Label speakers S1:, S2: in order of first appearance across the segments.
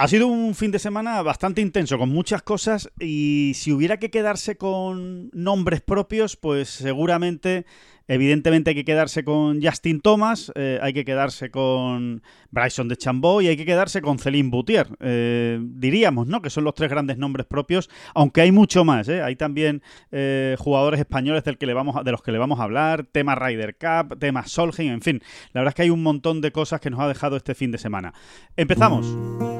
S1: Ha sido un fin de semana bastante intenso, con muchas cosas, y si hubiera que quedarse con nombres propios, pues seguramente, evidentemente hay que quedarse con Justin Thomas, eh, hay que quedarse con Bryson de Chambó y hay que quedarse con Celine Boutier. Eh, diríamos, ¿no? Que son los tres grandes nombres propios, aunque hay mucho más, ¿eh? Hay también jugadores españoles del que le vamos de los que le vamos a hablar, tema Ryder Cup, tema Solheim, en fin. La verdad es que hay un montón de cosas que nos ha dejado este fin de semana. Empezamos.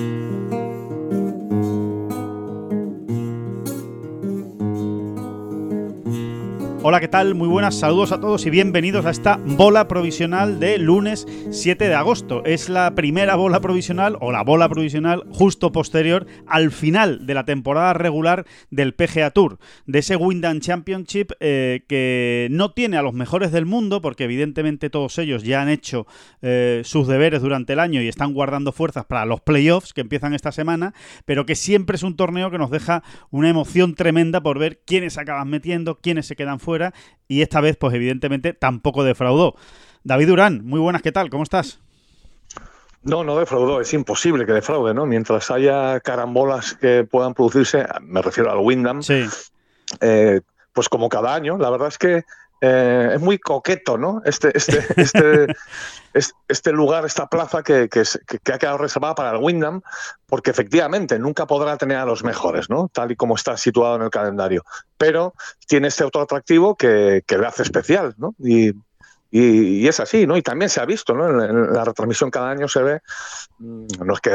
S1: Hola, ¿qué tal? Muy buenas, saludos a todos y bienvenidos a esta bola provisional de lunes 7 de agosto. Es la primera bola provisional o la bola provisional justo posterior al final de la temporada regular del PGA Tour, de ese Wyndham Championship eh, que no tiene a los mejores del mundo porque evidentemente todos ellos ya han hecho eh, sus deberes durante el año y están guardando fuerzas para los playoffs que empiezan esta semana, pero que siempre es un torneo que nos deja una emoción tremenda por ver quiénes acaban metiendo, quiénes se quedan fuera y esta vez pues evidentemente tampoco defraudó. David Durán, muy buenas, ¿qué tal? ¿Cómo estás?
S2: No, no defraudó, es imposible que defraude, ¿no? Mientras haya carambolas que puedan producirse, me refiero al Wyndham,
S1: Sí,
S2: eh, pues como cada año, la verdad es que eh, es muy coqueto, ¿no? Este, este, este, es- este lugar, esta plaza que ha quedado reservada para el Wyndham, porque efectivamente nunca podrá tener a los mejores, ¿no? Tal y como está situado en el calendario. Pero tiene este otro atractivo que, que le hace especial, ¿no? Y, y- y es así, ¿no? Y también se ha visto, ¿no? En, en la retransmisión cada año se ve, mm, no es que,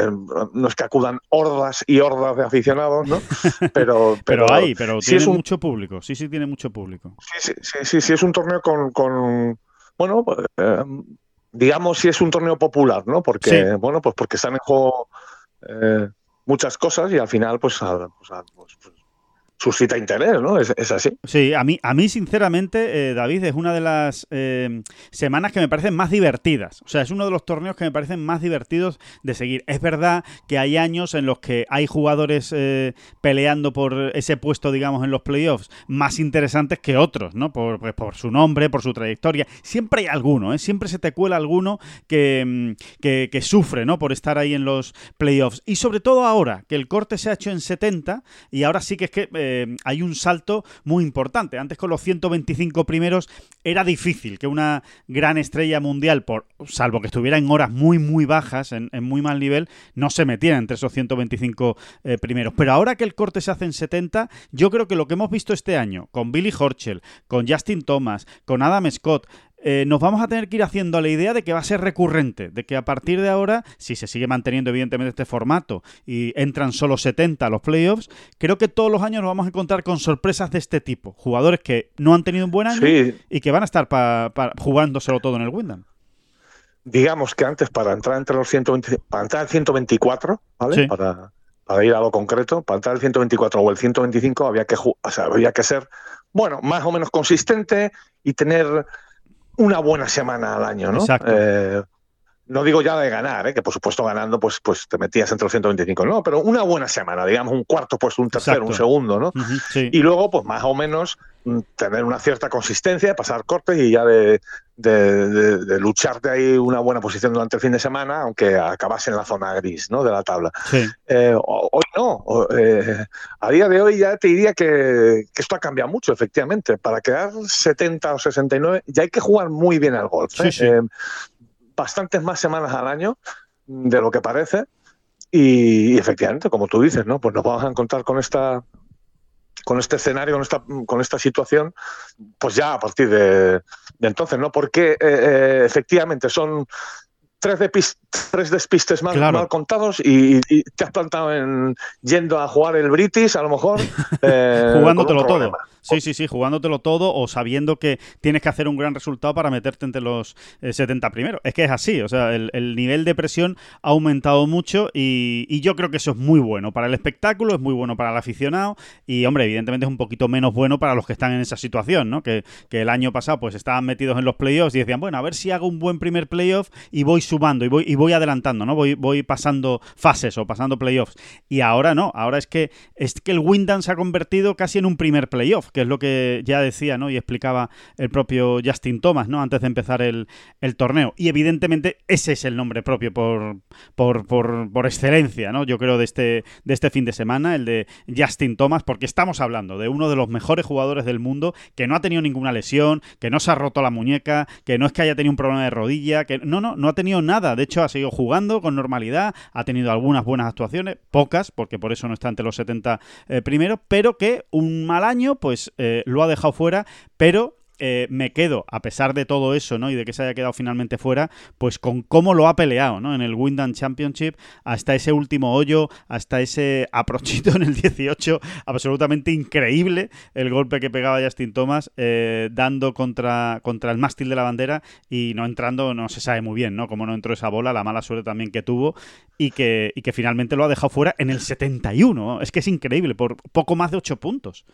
S2: no es que acudan hordas y hordas de aficionados, ¿no? Pero,
S1: pero, hay, pero
S2: sí
S1: tiene
S2: es un-
S1: mucho público, sí, sí tiene mucho público.
S2: Sí, sí, sí, sí, sí, es un torneo con, con bueno, pues, eh, digamos si es un torneo popular, ¿no? Porque,
S1: Sí.
S2: bueno, pues porque están en juego eh, muchas cosas y al final, pues, a- pues, a- pues, pues, suscita interés, ¿no? Es, así.
S1: Sí, a mí, a mí sinceramente, eh, David, es una de las eh, semanas que me parecen más divertidas. O sea, es uno de los torneos que me parecen más divertidos de seguir. Es verdad que hay años en los que hay jugadores eh, peleando por ese puesto, digamos, en los playoffs, más interesantes que otros, ¿no? Por, pues, por su nombre, por su trayectoria. Siempre hay alguno, ¿eh? Siempre se te cuela alguno que, mm, que, que sufre, ¿no? Por estar ahí en los playoffs. Y sobre todo ahora, que el corte se ha hecho en 70 y ahora sí que es que eh, hay un salto muy importante. Antes con los 125 primeros era difícil que una gran estrella mundial, por, salvo que estuviera en horas muy, muy bajas, en, muy mal nivel, no se metiera entre esos 125 eh, primeros. Pero ahora que el corte se hace en 70, yo creo que lo que hemos visto este año con Billy Horschel, con Justin Thomas, con Adam Scott, eh, nos vamos a tener que ir haciendo a la idea de que va a ser recurrente, de que a partir de ahora, si se sigue manteniendo evidentemente este formato y entran solo 70 a los playoffs, creo que todos los años nos vamos a encontrar con sorpresas de este tipo. Jugadores que no han tenido un buen año
S2: Sí,
S1: y que van a estar pa- pa- jugándoselo todo en el Wyndham.
S2: digamos que antes para entrar entre los 120, para entrar al 124, ¿vale?
S1: Sí.
S2: Para, para ir a lo concreto, para entrar al 124 o el 125 había que, o sea, había que ser, bueno, más o menos consistente y tener una buena semana al año, ¿no?
S1: Exacto.
S2: Eh, no digo ya de ganar, ¿eh? que por supuesto ganando pues, pues te metías entre los 125, no, pero una buena semana, digamos un cuarto puesto, un tercero,
S1: Exacto.
S2: un segundo, ¿no?
S1: Sí.
S2: Y luego, pues más o menos, mm, tener una cierta consistencia, pasar cortes y ya de, de, de- de lucharte ahí una buena posición durante el fin de semana, aunque acabase en la zona gris ¿no? de la tabla.
S1: Sí.
S2: Eh, ho- hoy no. eh, a día de hoy ya te diría que, que esto ha cambiado mucho, efectivamente. Para quedar 70 o 69 ya hay que jugar muy bien al golf. Eh, bastantes más semanas al año de lo que parece. Y, y efectivamente, como tú dices, ¿no? Pues nos vamos a encontrar con esta con este escenario, con esta, con esta situación, pues ya a partir de, de entonces, ¿no? Porque eh, eh, efectivamente son tres, tres despistes mal, mal contados y, te has plantado en yendo a jugar el British, a lo mejor.
S1: Eh, Jugándotelo todo. Sí, sí, sí, jugándotelo todo o sabiendo que tienes que hacer un gran resultado para meterte entre los 70 eh, primeros. Es que es así, o sea, el, nivel de presión ha aumentado mucho y, yo creo que eso es muy bueno para el espectáculo, es muy bueno para el aficionado y, hombre, evidentemente es un poquito menos bueno para los que están en esa situación, ¿no? Que, el año pasado pues estaban metidos en los playoffs y decían, bueno, a ver si hago un buen primer playoff y voy sumando y voy, y voy adelantando, ¿no? Voy, voy pasando fases o pasando playoffs. Y ahora no, ahora es que, es que el Windham se ha convertido casi en un primer playoff que es lo que ya decía ¿no? y explicaba el propio Justin Thomas ¿no? antes de empezar el, torneo. Y evidentemente ese es el nombre propio por, por, por, excelencia, ¿no? yo creo, de este, de este fin de semana, el de Justin Thomas, porque estamos hablando de uno de los mejores jugadores del mundo que no ha tenido ninguna lesión, que no se ha roto la muñeca, que no es que haya tenido un problema de rodilla, que no, no, no ha tenido nada. De hecho, ha seguido jugando con normalidad, ha tenido algunas buenas actuaciones, pocas, porque por eso no está entre los 70 eh, primeros, pero que un mal año, pues eh, lo ha dejado fuera, pero eh, me quedo, a pesar de todo eso, ¿no? Y de que se haya quedado finalmente fuera, pues con cómo lo ha peleado, ¿no? En el Windham Championship, hasta ese último hoyo, hasta ese aprochito en el 18, absolutamente increíble el golpe que pegaba Justin Thomas, eh, dando contra, contra el mástil de la bandera y no entrando, no se sabe muy bien, ¿no? Cómo no entró esa bola, la mala suerte también que tuvo y que, y que finalmente lo ha dejado fuera en el 71. Es que es increíble, por poco más de 8 puntos.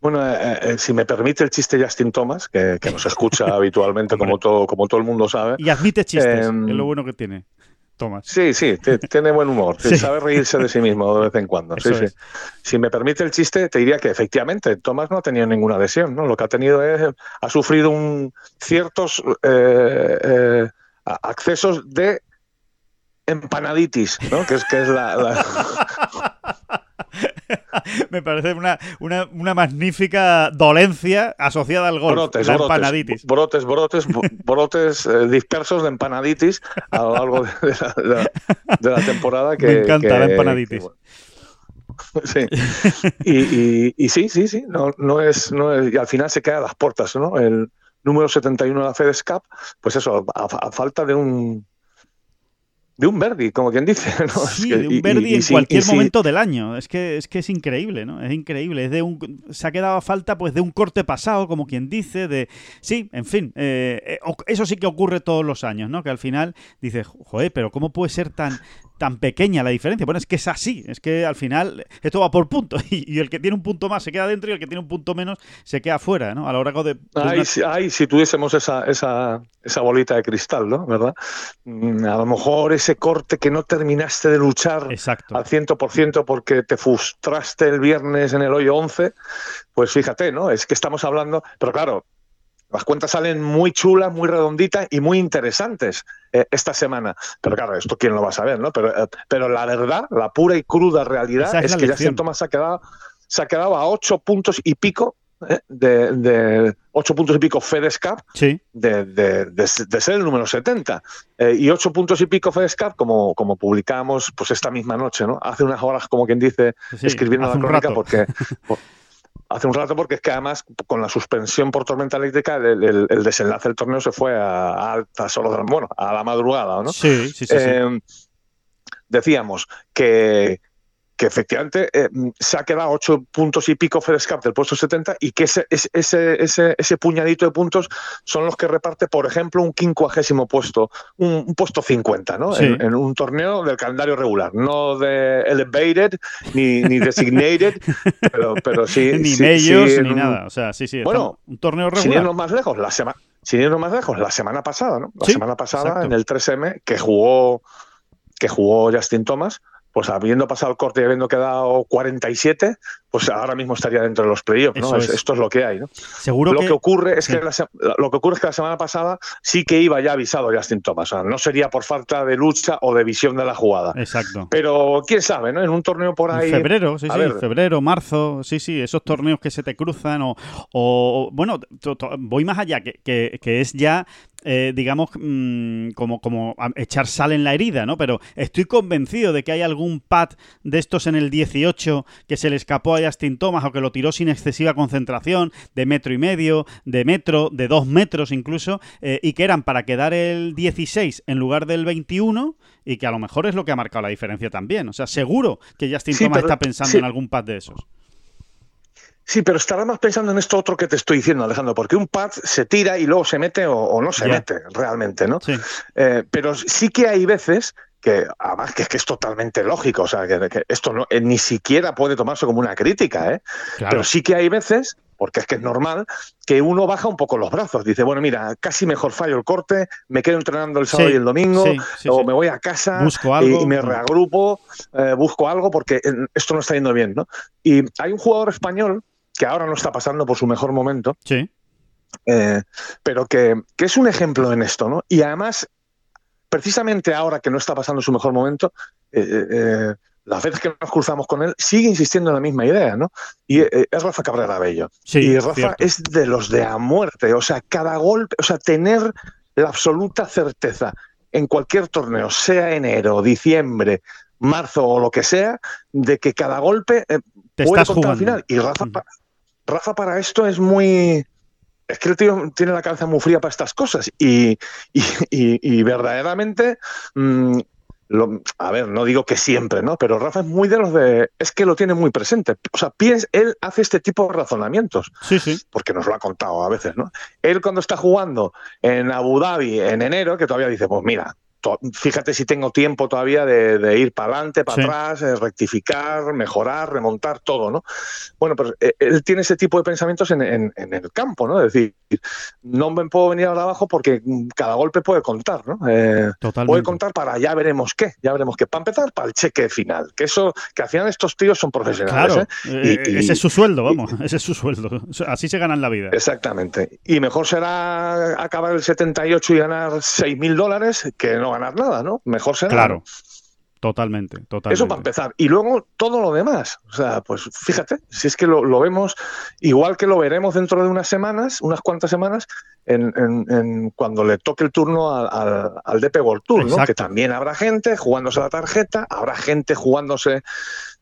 S2: Bueno, eh, eh, eh, si me permite el chiste Justin Thomas, que, nos escucha habitualmente, como todo, como todo el mundo sabe.
S1: Y admite chistes, em, es lo bueno que tiene. Thomas.
S2: Sí, sí, tiene buen humor, sabe reírse de sí mismo de vez en cuando. Sí, sí. Si me permite el chiste, te diría que efectivamente Thomas no ha tenido ninguna lesión, ¿no? Lo que ha tenido es, ha sufrido un, ciertos accesos de empanaditis, ¿no? Que es, que es la...
S1: Me parece una, una, magnífica dolencia asociada al golf, brotes, la empanaditis.
S2: Brotes, brotes, brotes eh, dispersos de empanaditis a lo largo de, la, temporada. Que,
S1: Me encanta la empanaditis.
S2: sí. Y, sí, sí, sí. No, no, es, no es, y al final se queda a las puertas, ¿no? El número 71 de la FedEx Cup, pues eso, a falta de un de un Verdi, como quien dice.
S1: Sí, de un Verdi en cualquier momento del año. Es que, es que es increíble, ¿no? Es increíble. Es de un, se ha quedado a falta pues de un corte pasado, como quien dice, de... Sí, en fin, eh, eh, eso sí que ocurre todos los años, ¿no? Que al final dices, joder, pero ¿cómo puede ser tan, tan pequeña la diferencia. Bueno, es que es así, es que al final esto va por puntos y, el que tiene un punto más se queda dentro y el que tiene un punto menos se queda fuera, ¿no? A lo largo de...
S2: Ay, si, tuviésemos esa, esa, esa, bolita de cristal, ¿no? ¿Verdad? Mm, a lo mejor ese corte que no terminaste de luchar
S1: Exacto.
S2: al 100% porque te frustraste el viernes en el hoyo 11, pues fíjate, ¿no? Es que estamos hablando, pero claro, las cuentas salen muy chulas, muy redonditas y muy interesantes eh, esta semana. Pero claro, esto quién lo va a saber, ¿no? Pero, eh, pero la verdad, la pura y cruda realidad es, que Justin Thomas se ha quedado, se ha quedado a ocho puntos y pico eh, de, ocho puntos y pico FedEx Cup de, de, ser el número 70 y ocho puntos y pico FedEx Cup como, como publicamos pues esta misma noche, ¿no? Hace unas horas, como quien dice, escribiendo la crónica porque hace un rato porque es que además con la suspensión por tormenta eléctrica el, desenlace del torneo se fue a, altas horas, bueno, a la madrugada, ¿no?
S1: Sí, sí, sí.
S2: Eh, decíamos que, que efectivamente eh, se ha quedado ocho puntos y pico Cup del puesto 70 y que ese, ese, ese, ese, puñadito de puntos son los que reparte, por ejemplo, un quincuagésimo puesto, un, puesto 50, ¿no? En, un torneo del calendario regular, no de elevated ni, ni designated, pero, pero sí.
S1: ni medios ni nada. O sea, sí, sí. Bueno, un torneo regular.
S2: Sin irnos más lejos, la semana. Sin irnos más lejos, la semana pasada, ¿no? La semana pasada en el 3M que jugó que jugó Justin Thomas, pues habiendo pasado el corte y habiendo quedado 47, pues ahora mismo estaría dentro de los playoffs, ¿no? Esto es lo que hay, ¿no?
S1: Seguro
S2: lo
S1: que...
S2: ocurre es que lo que ocurre es que la semana pasada sí que iba ya avisado Justin Thomas, o sea, no sería por falta de lucha o de visión de la jugada.
S1: Exacto.
S2: Pero quién sabe, ¿no? En un torneo por ahí.
S1: febrero, sí, sí, febrero, marzo, sí, sí, esos torneos que se te cruzan o, o bueno, voy más allá, que, que, que es ya eh, digamos, mm, como, como echar sal en la herida, ¿no? Pero estoy convencido de que hay algún pad de estos en el 18 que se le escapó a a Justin Thomas o que lo tiró sin excesiva concentración, de metro y medio, de metro, de dos metros incluso, eh, y que eran para quedar el 16 en lugar del 21 y que a lo mejor es lo que ha marcado la diferencia también. O sea, seguro que Justin Thomas está pensando en algún pad de esos.
S2: Sí, pero estará más pensando en esto otro que te estoy diciendo, Alejandro, porque un pad se tira y luego se mete o, no se mete realmente, ¿no? Sí. Eh, pero sí que hay veces que además que es que es totalmente lógico, o sea, que, esto no, eh, ni siquiera puede tomarse como una crítica, ¿eh? Pero sí que hay veces, porque es que es normal, que uno baja un poco los brazos, dice, bueno, mira, casi mejor fallo el corte, me quedo entrenando el sábado y el domingo, o me voy a casa Y, me reagrupo, eh, busco algo, porque esto no está yendo bien, ¿no? Y hay un jugador español que ahora no está pasando por su mejor momento,
S1: sí.
S2: pero que, que es un ejemplo en esto, ¿no? Y además precisamente ahora que no está pasando su mejor momento, eh, eh, eh, las veces que nos cruzamos con él, sigue insistiendo en la misma idea, ¿no? Y es Rafa Cabrera Bello. y Rafa es de los de a muerte, o sea, cada golpe, o sea, tener la absoluta certeza en cualquier torneo, sea enero, diciembre, marzo o lo que sea, de que cada golpe puede contar al final. Y Rafa, Rafa para esto es muy, es que el tío tiene la cabeza muy fría para estas cosas y, verdaderamente, mm, a ver, no digo que siempre, ¿no? Pero Rafa es muy de los de, es que lo tiene muy presente. O sea, piensa, él hace este tipo de razonamientos.
S1: Sí, sí.
S2: Porque nos lo ha contado a veces, ¿no? Él cuando está jugando en Abu Dhabi en enero, que todavía dice, pues mira, fíjate si tengo tiempo todavía de, ir para adelante, para atrás, eh, rectificar, mejorar, remontar, todo, ¿no? Bueno, pues eh, él tiene ese tipo de pensamientos en, el campo, ¿no? Es decir, no me puedo venir ahora abajo porque cada golpe puede contar, ¿no? Eh, puede contar para ya veremos qué, ya veremos qué. Para empezar, para el cheque final, que eso, que al final estos tíos son profesionales.
S1: Claro, ese es su sueldo, vamos, ese es su sueldo. Así se ganan la vida.
S2: Exactamente. Y mejor será acabar el 78 y ganar 6.000 dólares que no ganar nada, ¿no? Mejor será.
S1: Claro. Totalmente, totalmente.
S2: Eso para empezar. Y luego todo lo demás. O sea, pues fíjate, si es que lo, vemos, igual que lo veremos dentro de unas semanas, unas cuantas semanas, en, cuando le toque el turno al, al, DP World Tour, ¿no? Que también habrá gente jugándose la tarjeta, habrá gente jugándose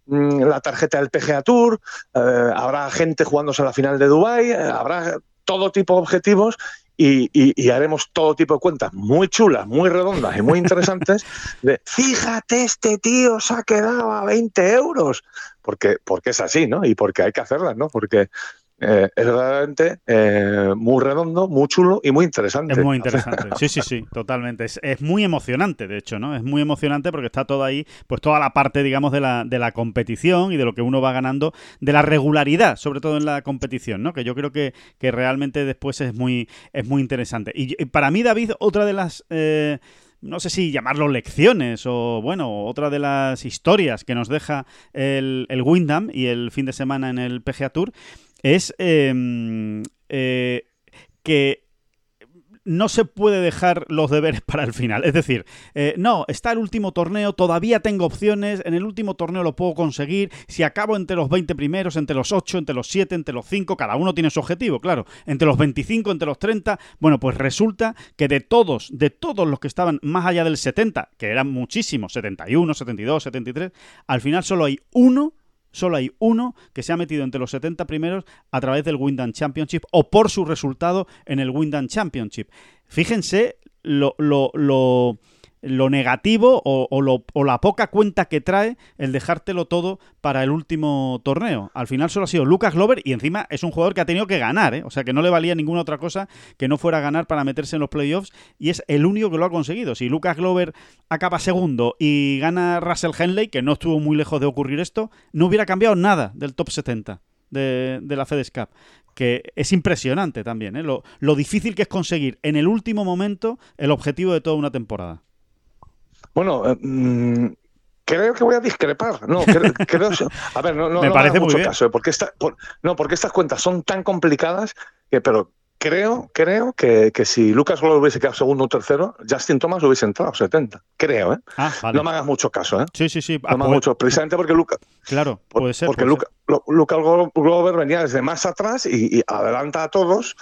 S2: mm, la tarjeta del PGA Tour, eh, habrá gente jugándose la final de Dubai, eh, habrá todo tipo de objetivos y, haremos todo tipo de cuentas muy chulas, muy redondas y muy interesantes de, fíjate, este tío se ha quedado a 20 euros, porque, porque es así, ¿no? Y porque hay que hacerlas, ¿no? Porque eh, es realmente eh, muy redondo, muy chulo y muy interesante.
S1: Es muy interesante, sí, sí, sí, totalmente. Es, muy emocionante, de hecho, ¿no? Es muy emocionante porque está todo ahí, pues toda la parte, digamos, de la, de la competición y de lo que uno va ganando, de la regularidad, sobre todo en la competición, ¿no? Que yo creo que, que realmente después es muy, es muy interesante. Y, para mí, David, otra de las... Eh, no sé si llamarlo lecciones o, bueno, otra de las historias que nos deja el, el Windham y el fin de semana en el PGA Tour es em, eh, que no se puede dejar los deberes para el final. Es decir, eh, no, está el último torneo, todavía tengo opciones, en el último torneo lo puedo conseguir, si acabo entre los 20 primeros, entre los 8, entre los 7, entre los 5, cada uno tiene su objetivo, claro, entre los 25, entre los 30, bueno, pues resulta que de todos, de todos los que estaban más allá del 70, que eran muchísimos, 71, 72, 73, al final solo hay uno Solo hay uno que se ha metido entre los 70 primeros a través del Windham Championship o por su resultado en el Windham Championship. Fíjense lo, lo, lo lo negativo o, la poca cuenta que trae el dejártelo todo para el último torneo. Al final solo ha sido Lucas Glover y encima es un jugador que ha tenido que ganar, ¿eh? o sea que no le valía ninguna otra cosa que no fuera a ganar para meterse en los playoffs y es el único que lo ha conseguido. Si Lucas Glover acaba segundo y gana Russell Henley, que no estuvo muy lejos de ocurrir esto, no hubiera cambiado nada del top 70 de, la FedEx Cup que es impresionante también, ¿eh? lo, lo difícil que es conseguir en el último momento el objetivo de toda una temporada.
S2: Bueno, eh, mm, creo que voy a discrepar. No, creo, a ver, no, no,
S1: me parece mucho
S2: caso, ¿eh? porque no, porque estas cuentas son tan complicadas que, pero creo, creo que, que si Lucas Glover hubiese quedado segundo o tercero, Justin Thomas hubiese entrado 70. Creo, ¿eh?
S1: Ah,
S2: no me hagas mucho caso, ¿eh?
S1: Sí, sí, sí.
S2: No me hagas mucho, precisamente porque Lucas.
S1: Claro, puede ser.
S2: Porque Lucas Glover venía desde más atrás y, adelanta a todos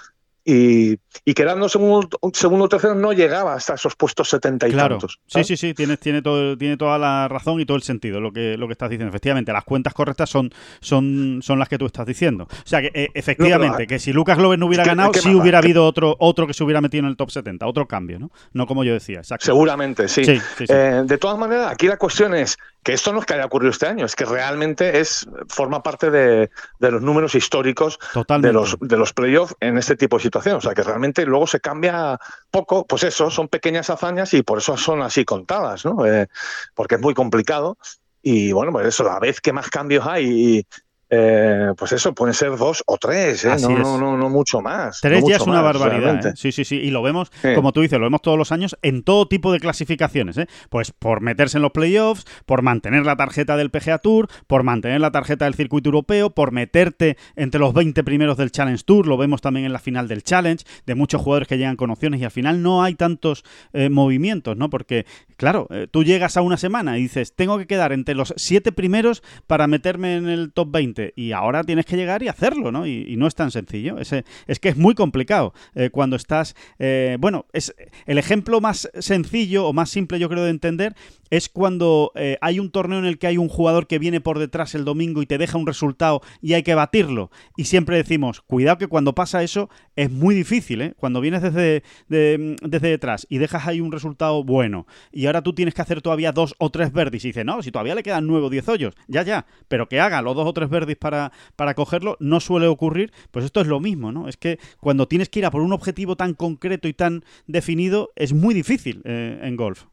S2: y, y quedando segundo, segundo o tercero no llegaba hasta esos puestos setenta y
S1: Claro,
S2: tantos.
S1: sí,
S2: ¿sabes?
S1: sí, sí, tiene, tiene, todo, tiene toda la razón y todo el sentido lo que, lo que estás diciendo. Efectivamente, las cuentas correctas son, son, son las que tú estás diciendo. O sea, que eh, efectivamente,
S2: No,
S1: que si Lucas Glover no hubiera
S2: ¿qué-
S1: ganado,
S2: qué
S1: sí hubiera habido otro, otro que se hubiera metido en el top 70, otro cambio, ¿no? No como yo decía, exacto.
S2: Seguramente, sí.
S1: Sí, sí, sí.
S2: Eh, de todas maneras, aquí la cuestión es que esto no es que haya ocurrido este año, es que realmente es forma parte de, de los números históricos
S1: Totalmente.
S2: de los, de los playoffs en este tipo de situaciones. O sea, que realmente luego se cambia poco, pues eso, son pequeñas hazañas y por eso son así contadas, ¿no? Eh, porque es muy complicado. Y bueno, pues eso, la vez que más cambios hay, eh, pues eso, pueden ser dos o tres, ¿eh? No, no, no, no mucho más.
S1: Tres
S2: no
S1: ya es una
S2: más,
S1: barbaridad.
S2: realmente.
S1: ¿eh? Sí, sí, sí. Y lo vemos,
S2: Sí.
S1: como tú dices, lo vemos todos los años en todo tipo de clasificaciones. ¿eh? Pues por meterse en los playoffs, por mantener la tarjeta del PGA Tour, por mantener la tarjeta del circuito europeo, por meterte entre los 20 primeros del Challenge Tour. Lo vemos también en la final del Challenge, de muchos jugadores que llegan con opciones y al final no hay tantos eh, movimientos, ¿no? Porque, claro, eh, tú llegas a una semana y dices, tengo que quedar entre los siete primeros para meterme en el top 20 y ahora tienes que llegar y hacerlo, ¿no? Y, no es tan sencillo. Ese, es que es muy complicado eh, cuando estás... eh, bueno, es el ejemplo más sencillo o más simple yo creo de entender es cuando eh, hay un torneo en el que hay un jugador que viene por detrás el domingo y te deja un resultado y hay que batirlo. Y siempre decimos, cuidado que cuando pasa eso es muy difícil, ¿eh? Cuando vienes desde, de- desde detrás y dejas ahí un resultado bueno y ahora tú tienes que hacer todavía dos o tres verdis y dices, no, si todavía le quedan nueve o diez hoyos, ya, ya, pero que haga los dos o tres para, para cogerlo no suele ocurrir, pues esto es lo mismo, ¿no? Es que cuando tienes que ir a por un objetivo tan concreto y tan definido es muy difícil eh, en golf.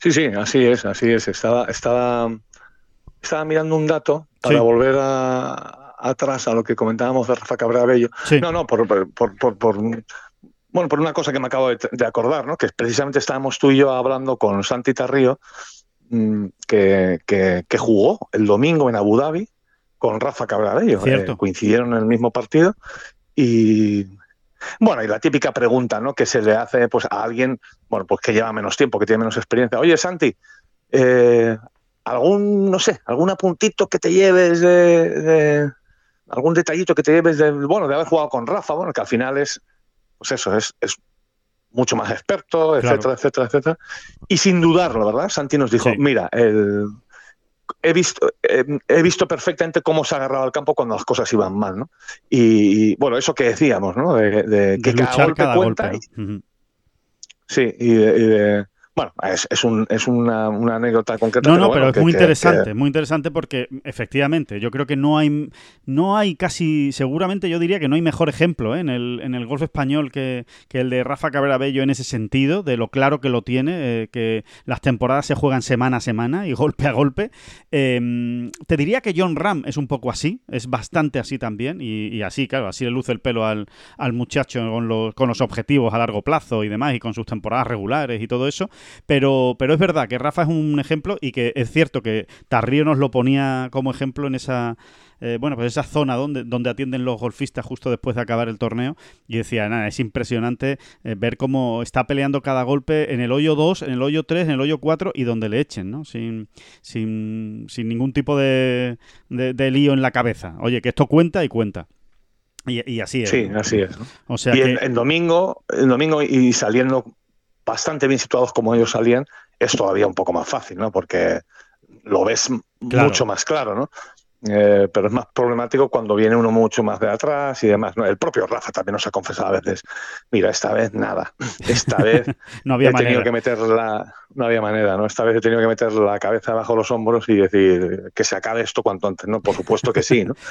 S2: Sí, sí, así es, así es. Estaba, estaba, estaba mirando un dato para
S1: Sí.
S2: volver a- atrás a lo que comentábamos de Rafa Cabrera Bello.
S1: Sí.
S2: No, no, por, por, por, por- bueno, por una cosa que me acabo de, de acordar, ¿no? Que precisamente estábamos tú y yo hablando con Santi Tarrío, que, que, que jugó el domingo en Abu Dhabi con Rafa Cabrera Bello.
S1: Cierto.
S2: Eh, coincidieron en el mismo partido y bueno, y la típica pregunta, ¿no? Que se le hace pues a alguien, bueno, pues que lleva menos tiempo, que tiene menos experiencia. Oye, Santi, eh, algún, no sé, algún apuntito que te lleves de, de- algún detallito que te lleves de, bueno, de haber jugado con Rafa, bueno, que al final es, pues eso, es, es mucho más experto,
S1: Claro.
S2: etcétera, etcétera, etcétera. Y sin dudarlo, ¿verdad? Santi nos dijo,
S1: Sí.
S2: mira, el, he visto, eh, he visto perfectamente cómo se ha agarrado al campo cuando las cosas iban mal, ¿no? Y, y, bueno, eso que decíamos, ¿no? De, de que cada golpe
S1: cada
S2: cuenta.
S1: golpe. ¿no? Ujú.
S2: Sí, y de, y de- bueno, es, es, un, es una, una anécdota concreta.
S1: No, no,
S2: bueno,
S1: pero es
S2: que-
S1: muy interesante,
S2: que-
S1: muy interesante porque efectivamente yo creo que no hay, no hay casi, seguramente yo diría que no hay mejor ejemplo ¿eh? en, el, en el golf español que, que el de Rafa Cabrera Bello en ese sentido, de lo claro que lo tiene, eh, que las temporadas se juegan semana a semana y golpe a golpe. Eh, te diría que John Ram es un poco así, es bastante así también y, y así, claro, así le luce el pelo al, al muchacho con los, con los objetivos a largo plazo y demás y con sus temporadas regulares y todo eso. Pero, pero es verdad que Rafa es un ejemplo y que es cierto que Tarrío nos lo ponía como ejemplo en esa, eh, bueno, pues esa zona donde, donde atienden los golfistas justo después de acabar el torneo. Y decía, nada, es impresionante eh, ver cómo está peleando cada golpe en el hoyo 2, en el hoyo 3, en el hoyo 4 y donde le echen, ¿no? Sin, sin, sin ningún tipo de, de, de lío en la cabeza. Oye, que esto cuenta y cuenta. Y, y así es.
S2: Sí, así es. ¿no?
S1: O sea
S2: y
S1: que...
S2: en, en domingo, en domingo y saliendo bastante bien situados como ellos salían, es todavía un poco más fácil, ¿no? Porque lo ves
S1: Claro.
S2: mucho más claro, ¿no? Eh, pero es más problemático cuando viene uno mucho más de atrás y demás. ¿no? El propio Rafa también nos ha confesado a veces, mira, esta vez nada, esta vez
S1: no había
S2: he tenido
S1: manera.
S2: que meter la, no había manera, ¿no? Esta vez he tenido que meter la cabeza bajo los hombros y decir que se acabe esto cuanto antes, ¿no? Por supuesto que sí, ¿no?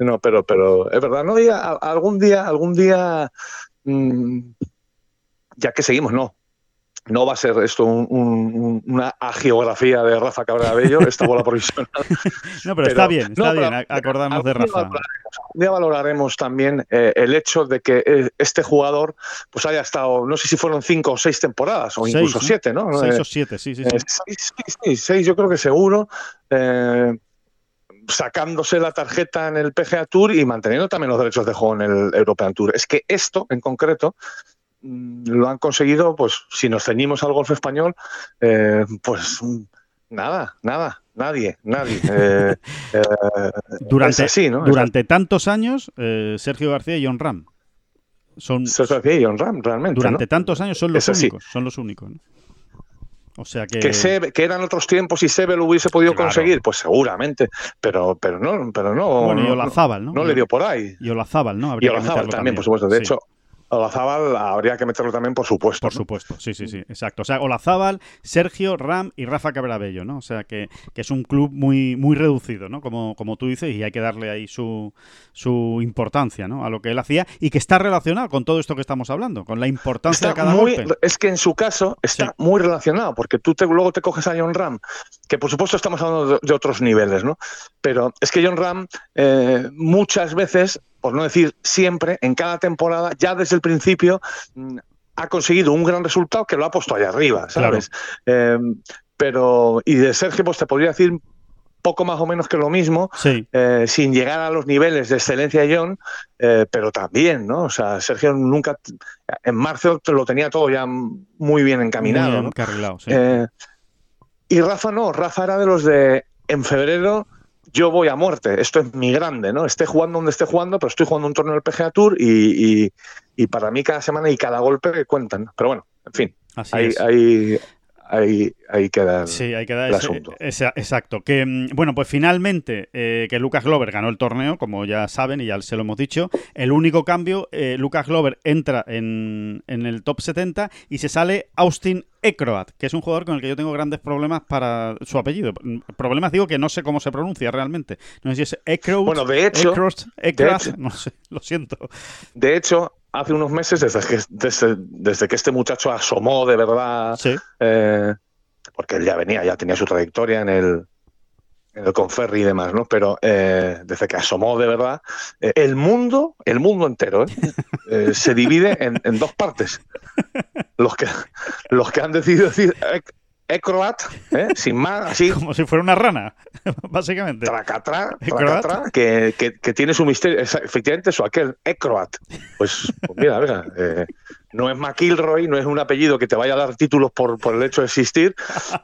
S2: No, pero, pero es verdad, no, y a- algún día, algún día, mm, ya que seguimos, no. No va a ser esto un- un- un- una agiografía de Rafa Cabrera Bello, esta bola provisional.
S1: No, pero,
S2: pero-
S1: está bien, está
S2: no,
S1: bien
S2: pero-
S1: acordarnos de Rafa.
S2: valoraremos, día valoraremos también eh, el hecho de que eh, este jugador pues haya estado, no sé si fueron cinco o seis temporadas, o
S1: Seis,
S2: incluso
S1: ¿no?
S2: siete, ¿no?
S1: Seis
S2: Eh,
S1: o siete, sí, sí, sí.
S2: seis, sí, sí, seis, yo creo que seguro. sacándose la tarjeta en el PGA Tour y manteniendo también los derechos de juego en el European Tour. Es que esto, en concreto, lo han conseguido, pues, si nos ceñimos al golf español, eh, pues mm, nada, nada, nadie, nadie. Eh, eh,
S1: durante,
S2: es así, ¿no?
S1: durante tantos años, Sergio García y John Ram. Son,
S2: Sergio García y John Ram, realmente.
S1: durante
S2: ¿no?
S1: tantos años son los
S2: Es así.
S1: únicos. Son los únicos. ¿no? O sea que.
S2: Que, eran otros tiempos y Sebe lo hubiese podido
S1: Claro.
S2: conseguir, pues seguramente, pero, pero no, pero no,
S1: bueno, y
S2: no,
S1: Olazábal, ¿no?
S2: no le dio por ahí.
S1: Y Olazábal, ¿no?
S2: Y
S1: Habría
S2: Olazábal
S1: meterlo
S2: también, por supuesto. De
S1: Sí.
S2: hecho, Olazábal habría que meterlo también, por supuesto.
S1: Por
S2: ¿no?
S1: supuesto, sí, sí, sí, exacto. O sea, Olazábal, Sergio, Ram y Rafa Cabrabello, ¿no? O sea, que, que es un club muy, muy reducido, ¿no? Como, como tú dices, y hay que darle ahí su, su importancia, ¿no? A lo que él hacía y que está relacionado con todo esto que estamos hablando, con la importancia de cada
S2: muy,
S1: golpe.
S2: es que en su caso está
S1: Sí.
S2: muy relacionado, porque tú te, luego te coges a John Ram, que por supuesto estamos hablando de, otros niveles, ¿no? Pero es que John Ram eh, muchas veces, por no decir siempre, en cada temporada, ya desde el principio, mm, ha conseguido un gran resultado que lo ha puesto allá arriba, ¿sabes? Eh, pero, y de Sergio, pues te podría decir poco más o menos que lo mismo,
S1: Sí,
S2: eh, sin llegar a los niveles de excelencia de John, eh, pero también, ¿no? O sea, Sergio nunca, en marzo lo tenía todo ya muy bien encaminado,
S1: muy
S2: ¿no?
S1: encarrilado, sí.
S2: Eh, y Rafa no, Rafa era de los de, en febrero yo voy a muerte, esto es mi grande, ¿no? Esté jugando donde esté jugando, pero estoy jugando un torneo del PGA Tour y, y- y para mí cada semana y cada golpe cuentan. Pero bueno, en fin,
S1: Así es.
S2: Ahí, ahí queda. el-
S1: Sí, ese-
S2: asunto.
S1: ese- exacto. Que mm, bueno, pues finalmente eh, que Lucas Glover ganó el torneo, como ya saben y ya se lo hemos dicho. El único cambio, eh, Lucas Glover entra en, en el top 70 y se sale Austin Ekroat, que es un jugador con el que yo tengo grandes problemas para su apellido. Mm, Problemas digo que no sé cómo se pronuncia realmente. No sé si es Ekroat,
S2: Bueno, de hecho,
S1: Ekroat,
S2: hecho-
S1: no sé, lo siento.
S2: De hecho, hace unos meses, desde que, desde, desde que este muchacho asomó de verdad,
S1: Sí,
S2: eh, porque él ya venía, ya tenía su trayectoria en el, en el Conferri y demás, ¿no? Pero eh, desde que asomó de verdad, eh, el mundo, el mundo entero, se divide en, en dos partes. Los que, los que han decidido decir ec- Ecroat, ¿eh? sin más, así,
S1: como si fuera una rana, básicamente.
S2: tracatrá,
S1: Ecroat.
S2: tracatrá, que, que, que tiene su misterio. Efectivamente, eso, aquel Ecroat. Pues, pues mira, mira, eh, no es McIlroy, no es un apellido que te vaya a dar títulos por, por el hecho de existir,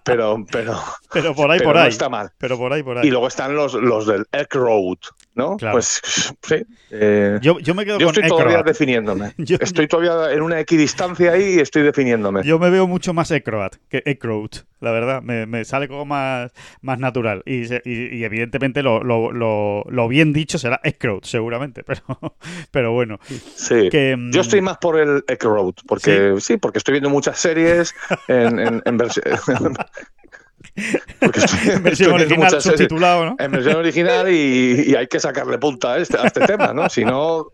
S2: pero, pero,
S1: Pero por ahí,
S2: pero
S1: por
S2: no
S1: ahí.
S2: está mal.
S1: Pero por ahí, por ahí.
S2: Y luego están los, los del Eckroad, ¿no?
S1: Claro.
S2: Pues sí. eh,
S1: Yo, yo me quedo
S2: yo
S1: con
S2: estoy todavía definiéndome.
S1: Yo-
S2: estoy todavía en una equidistancia ahí y estoy definiéndome.
S1: Yo me veo mucho más Ekroat que Ekroat, la verdad. Me, me sale como más, más natural. Y, y- y evidentemente lo, lo- lo- lo bien dicho será Ekroat, seguramente. Pero, pero bueno.
S2: Sí.
S1: Que, mm,
S2: Yo estoy más por el Eckroad, porque sí, porque estoy viendo muchas series en, en, porque estoy,
S1: en versión original subtitulado, ¿no?
S2: en versión original y, y hay que sacarle punta a este, a este tema, ¿no? Si no,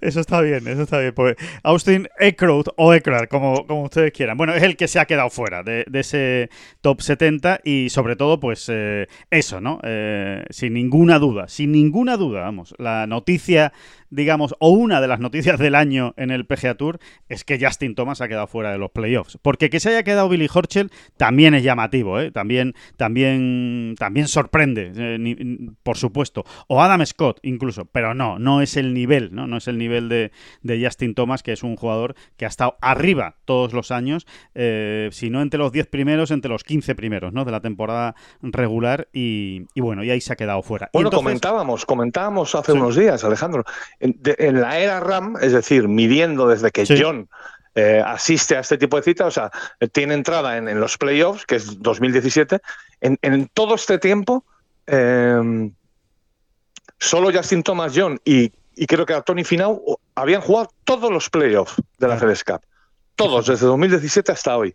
S1: Eso está bien, eso está bien. Pues Austin Eckroat o Eckroat, como, como ustedes quieran. Bueno, es el que se ha quedado fuera de, de ese top 70 y sobre todo, pues eh, eso, ¿no? Eh, sin ninguna duda, sin ninguna duda, vamos. La noticia, digamos, o una de las noticias del año en el PGA Tour es que Justin Thomas ha quedado fuera de los playoffs. Porque que se haya quedado Billy Horschel también es llamativo, ¿eh? También, también, también sorprende, eh, ni- por supuesto. O Adam Scott, incluso. Pero no, no es el nivel, ¿no? No es el nivel de, de Justin Thomas, que es un jugador que ha estado arriba todos los años, eh, si no entre los 10 primeros, entre los 15 primeros, ¿no? De la temporada regular y, y bueno, y ahí se ha quedado fuera.
S2: Bueno,
S1: entonces-
S2: comentábamos, comentábamos hace
S1: Sí.
S2: unos días, Alejandro, en, de- en la era RAM, es decir, midiendo desde que
S1: Sí.
S2: John eh, asiste a este tipo de citas, o sea, tiene entrada en, en los playoffs, que es 2017, en, en todo este tiempo, eh, solo Justin Thomas John y, y creo que a Tony Finau habían jugado todos los playoffs de la. FedEx Cup. Todos, desde 2017 hasta hoy.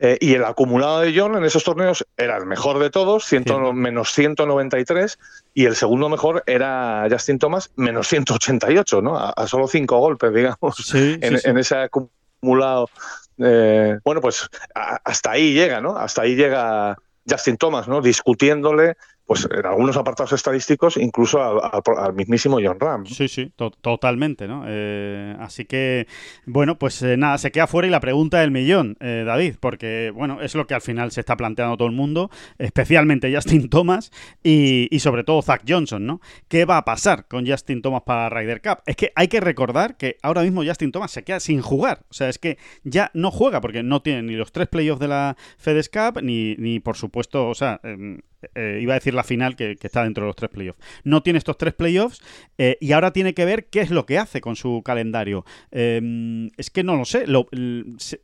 S2: Eh, y el acumulado de John en esos torneos era el mejor de todos, 100
S1: Cierto.
S2: menos 193, y el segundo mejor era Justin Thomas, menos 188, ¿no? A, a solo cinco golpes, digamos,
S1: Sí,
S2: en,
S1: sí, sí.
S2: en ese acumulado. Eh, bueno, pues a- hasta ahí llega, ¿no? Hasta ahí llega Justin Thomas, ¿no? Discutiéndole, pues en algunos apartados estadísticos, incluso al, mismísimo John Ram.
S1: Sí, sí, to- totalmente, ¿no? Eh, así que, bueno, pues eh, nada, se queda fuera y la pregunta del millón, eh, David, porque, bueno, es lo que al final se está planteando todo el mundo, especialmente Justin Thomas y, y sobre todo Zach Johnson, ¿no? ¿Qué va a pasar con Justin Thomas para Ryder Cup? Es que hay que recordar que ahora mismo Justin Thomas se queda sin jugar, o sea, es que ya no juega porque no tiene ni los tres playoffs de la FedEx Cup, ni, ni por supuesto, o sea... eh, iba a decir la final que, está dentro de los tres playoffs. No tiene estos tres playoffs eh, y ahora tiene que ver qué es lo que hace con su calendario. Em, es que no lo sé, se,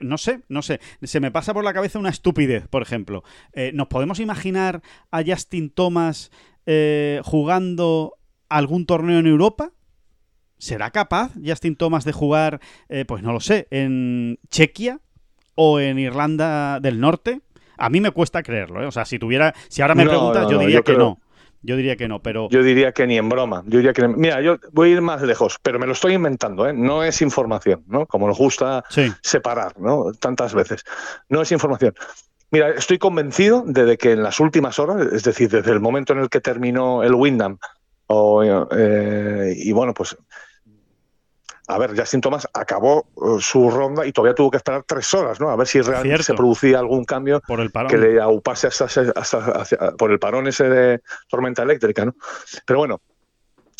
S1: no sé, no sé. Se me pasa por la cabeza una estupidez, por ejemplo. Eh, ¿Nos podemos imaginar a Justin Thomas jugando algún torneo en Europa? ¿Será capaz Justin Thomas de jugar, pues no lo sé, en Chequia o en Irlanda del Norte? A mí me cuesta creerlo, ¿eh? O sea, si tuviera, si ahora me preguntas, yo diría que no. Yo diría que no, pero.
S2: Yo diría que ni en broma. Yo diría que Mira, yo voy a ir más lejos, pero me lo estoy inventando, ¿eh? No es información, ¿no? Como nos gusta separar, ¿no? Tantas veces. No es información. Mira, estoy convencido de que en las últimas horas, es decir, desde el momento en el que terminó el Windham, eh, y bueno, pues a ver, Justin Thomas acabó uh, su ronda y todavía tuvo que esperar tres horas, ¿no? A ver si realmente se producía algún cambio que le aupase hasta, por el parón ese de tormenta eléctrica, ¿no? Pero bueno,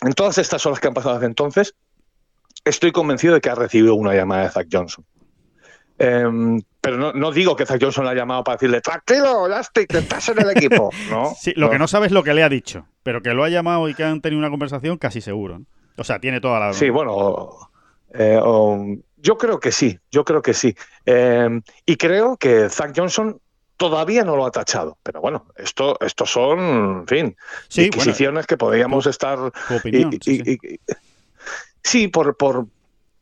S2: en todas estas horas que han pasado desde entonces, estoy convencido de que ha recibido una llamada de Zach Johnson. Em, pero no, digo que Zach Johnson la ha llamado para decirle, tranquilo, que estás en el equipo. ¿no?
S1: Sí, lo que no sabes es lo que le ha dicho, pero que lo ha llamado y que han tenido una conversación casi seguro. O sea, tiene toda la...
S2: Sí, bueno, eh, yo creo que sí, yo creo que sí. Eh, y creo que Zach Johnson todavía no lo ha tachado. Pero bueno, esto, esto son, en fin, sí, que podríamos estar. sí, por, por,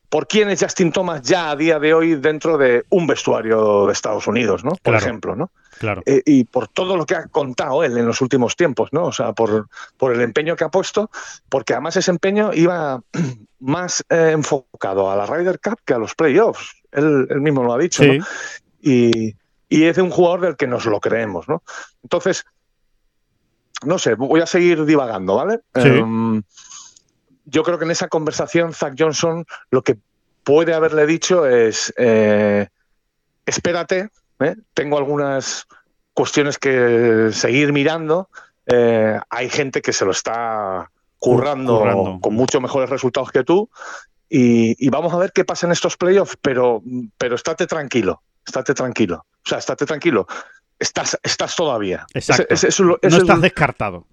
S2: por quién es Justin Thomas ya a día de hoy dentro de un vestuario de Estados Unidos, ¿no? Por ejemplo, ¿no?
S1: Claro.
S2: Eh, y por todo lo que ha contado él en los últimos tiempos, ¿no? O sea, por, por el empeño que ha puesto, porque además ese empeño iba más eh, enfocado a la Ryder Cup que a los playoffs. Él, mismo lo ha dicho, ¿no? Y, es de un jugador del que nos lo creemos, ¿no? Entonces, no sé, voy a seguir divagando, ¿vale? Em, yo creo que en esa conversación Zach Johnson lo que puede haberle dicho es, eh, espérate, ¿eh? tengo algunas cuestiones que seguir mirando, eh, hay gente que se lo está currando, con mucho mejores resultados que tú y, vamos a ver qué pasa en estos playoffs, pero, pero estate tranquilo, estate tranquilo, o sea, estate tranquilo. Estás, estás todavía.
S1: Exacto. no estás descartado.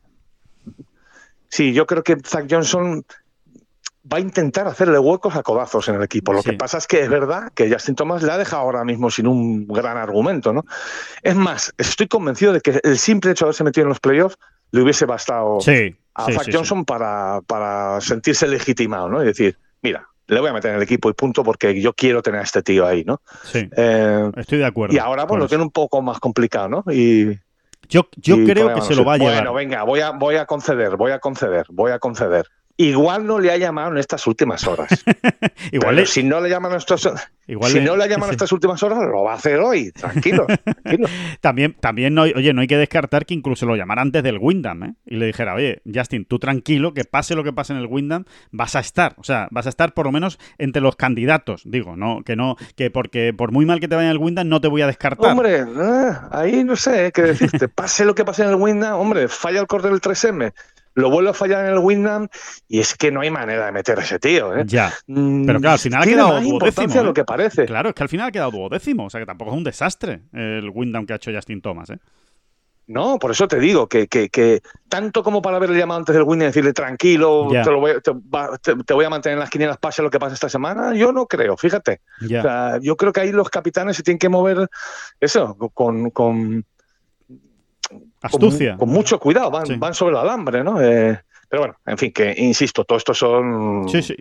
S2: Sí, yo creo que Zach Johnson va a intentar hacerle huecos a codazos en el equipo. Lo que pasa es que es verdad que Justin Thomas le ha dejado ahora mismo sin un gran argumento, ¿no? Es más, estoy convencido de que el simple hecho de haberse metido en los playoffs le hubiese bastado a Zach Johnson Para, para sentirse legitimado, ¿no? Y decir, mira, le voy a meter en el equipo y punto porque yo quiero tener a este tío ahí, ¿no?
S1: Sí. Eh, estoy de acuerdo.
S2: Y ahora pues lo tiene un poco más complicado, ¿no? Y
S1: yo, yo creo que se lo va a llevar.
S2: Bueno, venga, voy a, voy a conceder, voy a conceder, voy a conceder. Igual no le ha llamado en estas últimas horas. Igual si no le llaman en estas Igual si no le llaman estas últimas horas, lo va a hacer hoy. Tranquilo,
S1: también, también no, oye, no hay que descartar que incluso lo llamara antes del Windham, ¿eh? Y le dijera, oye, Justin, tú tranquilo, que pase lo que pase en el Windham, vas a estar. O sea, vas a estar por lo menos entre los candidatos. Digo, no, que no, que porque por muy mal que te vaya en el Windham, no te voy a descartar.
S2: Hombre, eh, ahí no sé qué decirte. Pase lo que pase en el Windham, hombre, falla el corte del 3M lo vuelve a fallar en el Windham y es que no hay manera de meter a ese tío. ¿eh?
S1: Ya. Mm, Pero claro, al final ha quedado duodécimo.
S2: lo ¿eh? que parece.
S1: Claro, es que al final ha quedado duodécimo. O sea que tampoco es un desastre el Windham que ha hecho Justin Thomas. ¿eh?
S2: No, por eso te digo que, que, tanto como para haberle llamado antes del Windham y decirle tranquilo, te, lo voy, te, voy, a mantener en las quinielas, pase lo que pase esta semana, yo no creo, fíjate. O sea, yo creo que ahí los capitanes se tienen que mover eso, con, con
S1: Astucia.
S2: Con, mucho cuidado, van, van sobre el alambre, ¿no? Eh, pero bueno, en fin, que insisto, todo esto son
S1: sí, sí.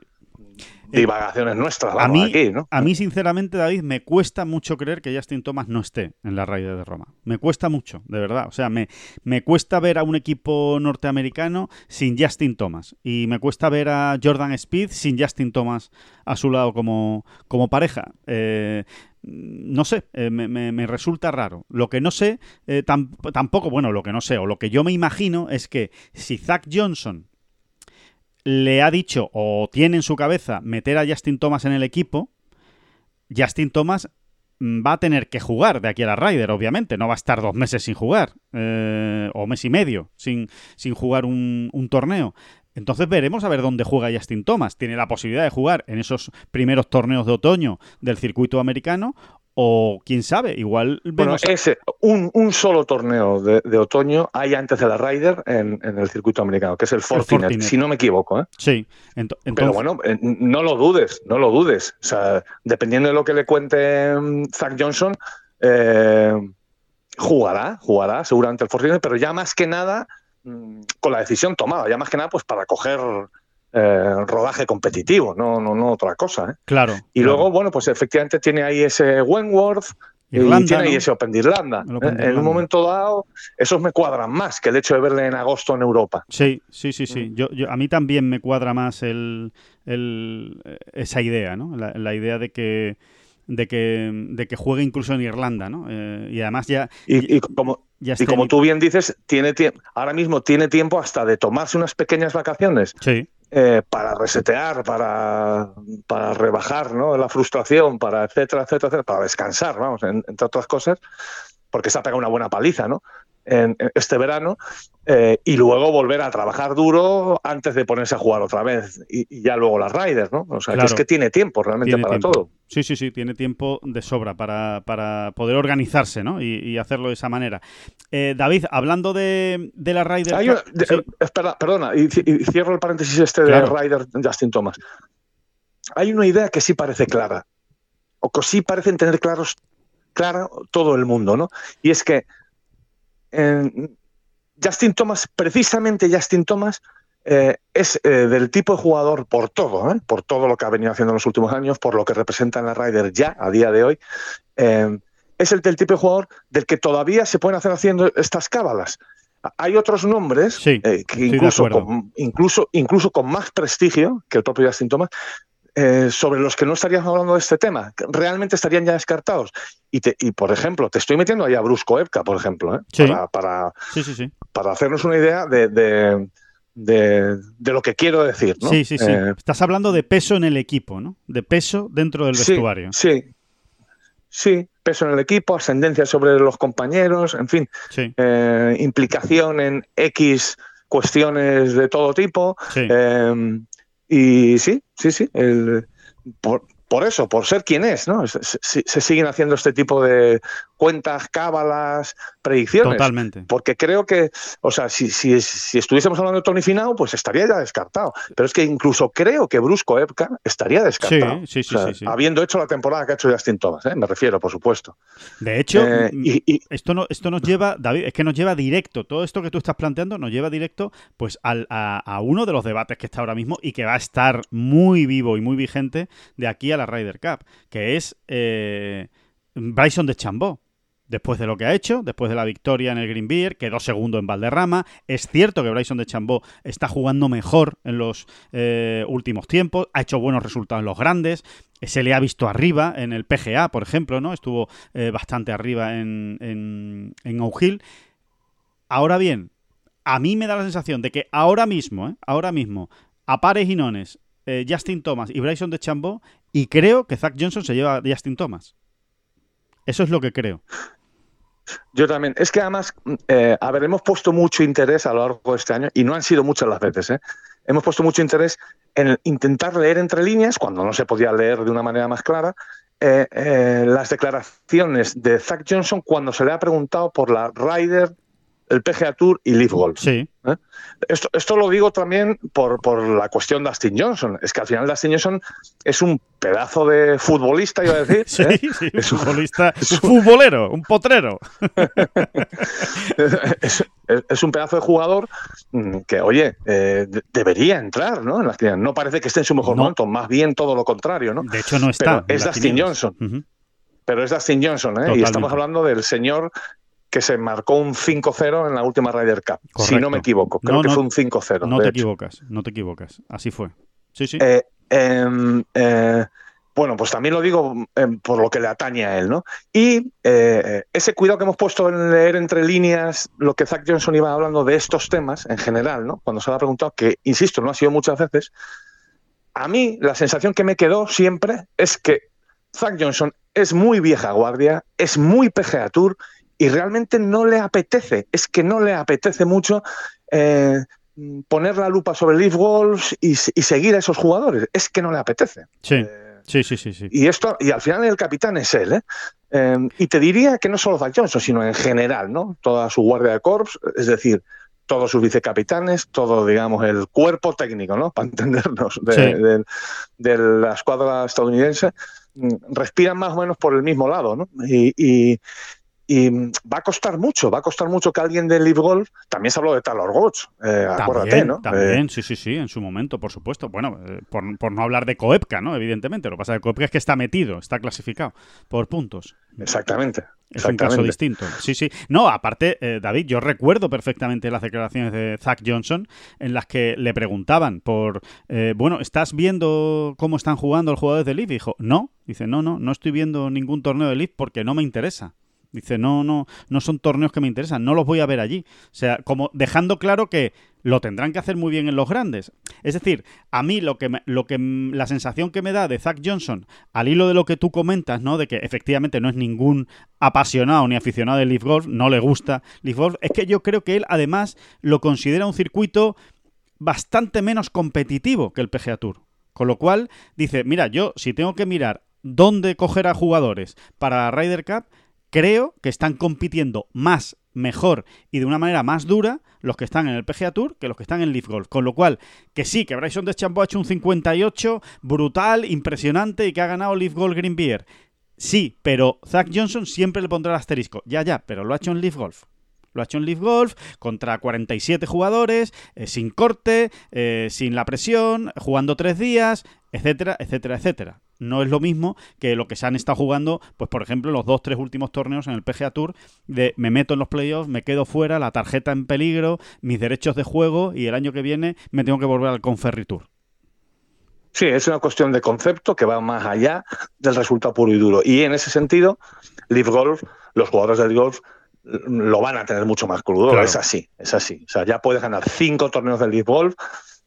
S2: divagaciones nuestras.
S1: A mí,
S2: ¿no?
S1: a mí, sinceramente, David, me cuesta mucho creer que Justin Thomas no esté en la raíz de Roma. Me cuesta mucho, de verdad. O sea, me, me cuesta ver a un equipo norteamericano sin Justin Thomas. Y me cuesta ver a Jordan Speed sin Justin Thomas a su lado como, como pareja. Eh, no sé, eh, me, resulta raro. Lo que no sé, eh, tampoco, bueno, lo que no sé, o lo que yo me imagino es que si Zach Johnson le ha dicho o tiene en su cabeza meter a Justin Thomas en el equipo, Justin Thomas mm, va a tener que jugar de aquí a la Ryder, obviamente. No va a estar dos meses sin jugar, eh, o mes y medio sin, sin jugar un, un torneo. Entonces veremos a ver dónde juega Justin Thomas. Tiene la posibilidad de jugar en esos primeros torneos de otoño del circuito americano o quién sabe, igual
S2: bueno, ese, un, un, solo torneo de, de, otoño hay antes de la Ryder en, en, el circuito americano, que es el Fortinet, el Fortinet. si no me equivoco. ¿eh?
S1: Sí,
S2: Ent entonces... pero bueno, eh, no lo dudes, no lo dudes. O sea, dependiendo de lo que le cuente um, Zach Johnson, eh, jugará, jugará seguramente el Fortinet, pero ya más que nada mm, con la decisión tomada, ya más que nada pues para coger eh, rodaje competitivo, no, no, no otra cosa. ¿eh?
S1: Claro.
S2: Y
S1: claro.
S2: luego, bueno, pues efectivamente tiene ahí ese Wentworth. Irlanda, y tiene ahí ese Open de Irlanda. ¿eh? En un momento dado, esos me cuadran más que el hecho de verle en agosto en Europa.
S1: Sí, sí, sí, sí. Yo, yo, a mí también me cuadra más el, el, esa idea, ¿no? La, la idea de que de que, de que juegue incluso en Irlanda, ¿no? Eh, y además ya...
S2: Y, y como,
S1: ya
S2: y como tú bien dices, tiene ahora mismo tiene tiempo hasta de tomarse unas pequeñas vacaciones
S1: sí.
S2: eh, para resetear, para, para rebajar ¿no? la frustración, para etcétera, etcétera, etcétera, para descansar, vamos, en, entre otras cosas, porque se ha pegado una buena paliza, ¿no? En, en este verano eh, y luego volver a trabajar duro antes de ponerse a jugar otra vez y, y ya luego las Riders, ¿no? O sea,
S1: Claro.
S2: que es que tiene tiempo realmente
S1: Tiene
S2: para
S1: tiempo.
S2: todo.
S1: Sí, sí, sí, tiene tiempo de sobra para, para poder organizarse, ¿no? Y, y hacerlo de esa manera. Eh, David, hablando de, de la Ryder
S2: Hay una- de-
S1: sí.
S2: eh, espera, perdona, y cierro el paréntesis este
S1: Claro.
S2: de Ryder Justin Thomas. Hay una idea que sí parece clara, o que sí parecen tener claros, clara todo el mundo, ¿no? Y es que eh, Justin Thomas, precisamente Justin Thomas, eh, es eh, del tipo de jugador por todo, ¿eh? por todo lo que ha venido haciendo en los últimos años, por lo que representa en la Ryder ya a día de hoy. es el del tipo de jugador del que todavía se pueden hacer haciendo estas cábalas. Hay otros nombres
S1: Sí,
S2: que incluso con, incluso, incluso con más prestigio que el propio Justin Thomas, eh, sobre los que no estaríamos hablando de este tema, realmente estarían ya descartados. Y, te- y, por ejemplo, te estoy metiendo ahí a Brusco Epka, por ejemplo, ¿eh?
S1: Sí.
S2: para, para,
S1: Sí, sí, sí.
S2: para hacernos una idea de, de, de- de lo que quiero decir. ¿no?
S1: Sí, sí, sí.
S2: Eh,
S1: Estás hablando de peso en el equipo, ¿no? De peso dentro del
S2: sí,
S1: vestuario.
S2: Sí, sí, peso en el equipo, ascendencia sobre los compañeros, en fin,
S1: Sí,
S2: eh, implicación en X cuestiones de todo tipo.
S1: sí.
S2: Eh, y sí, sí, sí. el- por, por eso, por ser quien es, ¿no? Se, se- se siguen haciendo este tipo de cuentas, cábalas, predicciones.
S1: Totalmente.
S2: Porque creo que, o sea, si, si, si estuviésemos hablando de Tony Finau, pues estaría ya descartado. Pero es que incluso creo que Brusco Epka estaría descartado.
S1: Sí, sí, sí,
S2: O sea,
S1: sí.
S2: Habiendo hecho la temporada que ha hecho Justin Thomas, ¿eh? me refiero, por supuesto.
S1: De hecho,
S2: Eh,
S1: mm,
S2: y- y-
S1: esto, no, esto nos lleva, David, es que nos lleva directo, todo esto que tú estás planteando nos lleva directo pues al- a, a uno de los debates que está ahora mismo y que va a estar muy vivo y muy vigente de aquí a la Ryder Cup, que es eh, Bryson de Chambó. Después de lo que ha hecho, después de la victoria en el Green Beer, quedó segundo en Valderrama. Es cierto que Bryson de Chambó está jugando mejor en los eh, últimos tiempos, ha hecho buenos resultados en los grandes, se le ha visto arriba en el PGA, por ejemplo, ¿no? Estuvo eh, bastante arriba en, en, en Oak Hill. Ahora bien, a mí me da la sensación de que ahora mismo, ¿eh? ahora mismo, a pares Justin Thomas y Bryson de Chambó, y creo que Zach Johnson se lleva a Justin Thomas. Eso es lo que creo.
S2: Yo también. Es que además, eh, a ver, hemos puesto mucho interés a lo largo de este año, y no han sido muchas las veces, ¿eh? hemos puesto mucho interés en intentar leer entre líneas, cuando no se podía leer de una manera más clara, eh, eh, las declaraciones de Zach Johnson cuando se le ha preguntado por la Ryder, el PGA Tour y Leaf Golf.
S1: Sí,
S2: Esto, esto lo digo también por, por la cuestión de Dustin Johnson. Es que al final Dustin Johnson es un pedazo de futbolista, iba a decir.
S1: sí,
S2: ¿eh?
S1: sí,
S2: Es un-
S1: futbolista,
S2: es
S1: un futbolero, un potrero.
S2: es, es- es un pedazo de jugador mm, que, oye, eh, de- debería entrar ¿no? en las. No parece que esté en su mejor
S1: No.
S2: momento, más bien todo lo contrario, ¿no?
S1: De hecho, no está.
S2: Pero es Dustin. Johnson. Pero es Dustin Johnson, ¿eh?
S1: Totalmente.
S2: Y estamos hablando del señor que se marcó un 5-0 en la última Ryder Cup. Si no me equivoco, creo
S1: No,
S2: que
S1: no,
S2: fue un 5-0.
S1: No te
S2: hecho.
S1: equivocas, no te equivocas. Así fue. Sí, sí.
S2: Eh, em, eh, bueno, pues también lo digo em, por lo que le atañe a él, ¿no? Y eh, ese cuidado que hemos puesto en leer entre líneas lo que Zach Johnson iba hablando de estos temas en general, ¿no? Cuando se le ha preguntado, que insisto, no ha sido muchas veces, a mí la sensación que me quedó siempre es que Zach Johnson es muy vieja guardia, es muy PGA Tour y realmente no le apetece, es que no le apetece mucho eh, poner la lupa sobre Leaf Wolves y, y seguir a esos jugadores, es que no le apetece.
S1: sí.
S2: Eh,
S1: Sí, sí, sí, sí.
S2: Y esto, y al final el capitán es él, ¿eh? Eh, y te diría que no solo Zach Johnson, sino en general, ¿no? Toda su guardia de corps, es decir, todos sus vicecapitanes, todo, digamos, el cuerpo técnico, ¿no? Para entendernos, de,
S1: Sí.
S2: de- de la escuadra estadounidense, mm, respiran más o menos por el mismo lado, ¿no? Y, y- y, mm, va a costar mucho, va a costar mucho que alguien de Live Golf, también se habló de Talor Goch, eh, acuérdate,
S1: También,
S2: ¿no? Eh,
S1: también, sí, sí, sí, en su momento, por supuesto. Bueno, eh, por, por no hablar de Coepka, ¿no? Evidentemente. Lo que pasa es que Coepka es que está metido, está clasificado por puntos.
S2: exactamente.
S1: Es un caso distinto. Sí, sí. No, aparte, eh, David, yo recuerdo perfectamente las declaraciones de Zach Johnson en las que le preguntaban por, eh, bueno, ¿estás viendo cómo están jugando los jugadores de Leaf? Y dijo, no. Dice, no, no, no estoy viendo ningún torneo de Leaf porque no me interesa. Dice, no, no, no son torneos que me interesan, no los voy a ver allí. O sea, como dejando claro que lo tendrán que hacer muy bien en los grandes. Es decir, a mí lo que, me- lo que m- la sensación que me da de Zach Johnson, al hilo de lo que tú comentas, ¿no? De que efectivamente no es ningún apasionado ni aficionado de Leaf Golf, no le gusta Leaf Golf, es que yo creo que él además lo considera un circuito bastante menos competitivo que el PGA Tour. Con lo cual, dice, mira, yo si tengo que mirar dónde coger a jugadores para la Ryder Cup, creo que están compitiendo más, mejor y de una manera más dura los que están en el PGA Tour que los que están en Leaf Golf. Con lo cual, que sí, que Bryson DeChambeau ha hecho un 58 brutal, impresionante y que ha ganado Leaf Golf Green Beer. Sí, pero Zach Johnson siempre le pondrá el asterisco. Ya, ya, pero lo ha hecho en Leaf Golf. Lo ha hecho en Leaf Golf contra 47 jugadores, eh, sin corte, eh, sin la presión, jugando tres días, etcétera, etcétera, etcétera. No es lo mismo que lo que se han estado jugando, pues por ejemplo, los dos, tres últimos torneos en el PGA Tour, de me meto en los playoffs, me quedo fuera, la tarjeta en peligro, mis derechos de juego y el año que viene me tengo que volver al Conferry Tour.
S2: Sí, es una cuestión de concepto que va más allá del resultado puro y duro. Y en ese sentido, Live Golf, los jugadores del golf lo van a tener mucho más crudo.
S1: Claro.
S2: Es así, es así. O sea, ya puedes ganar cinco torneos del Live Golf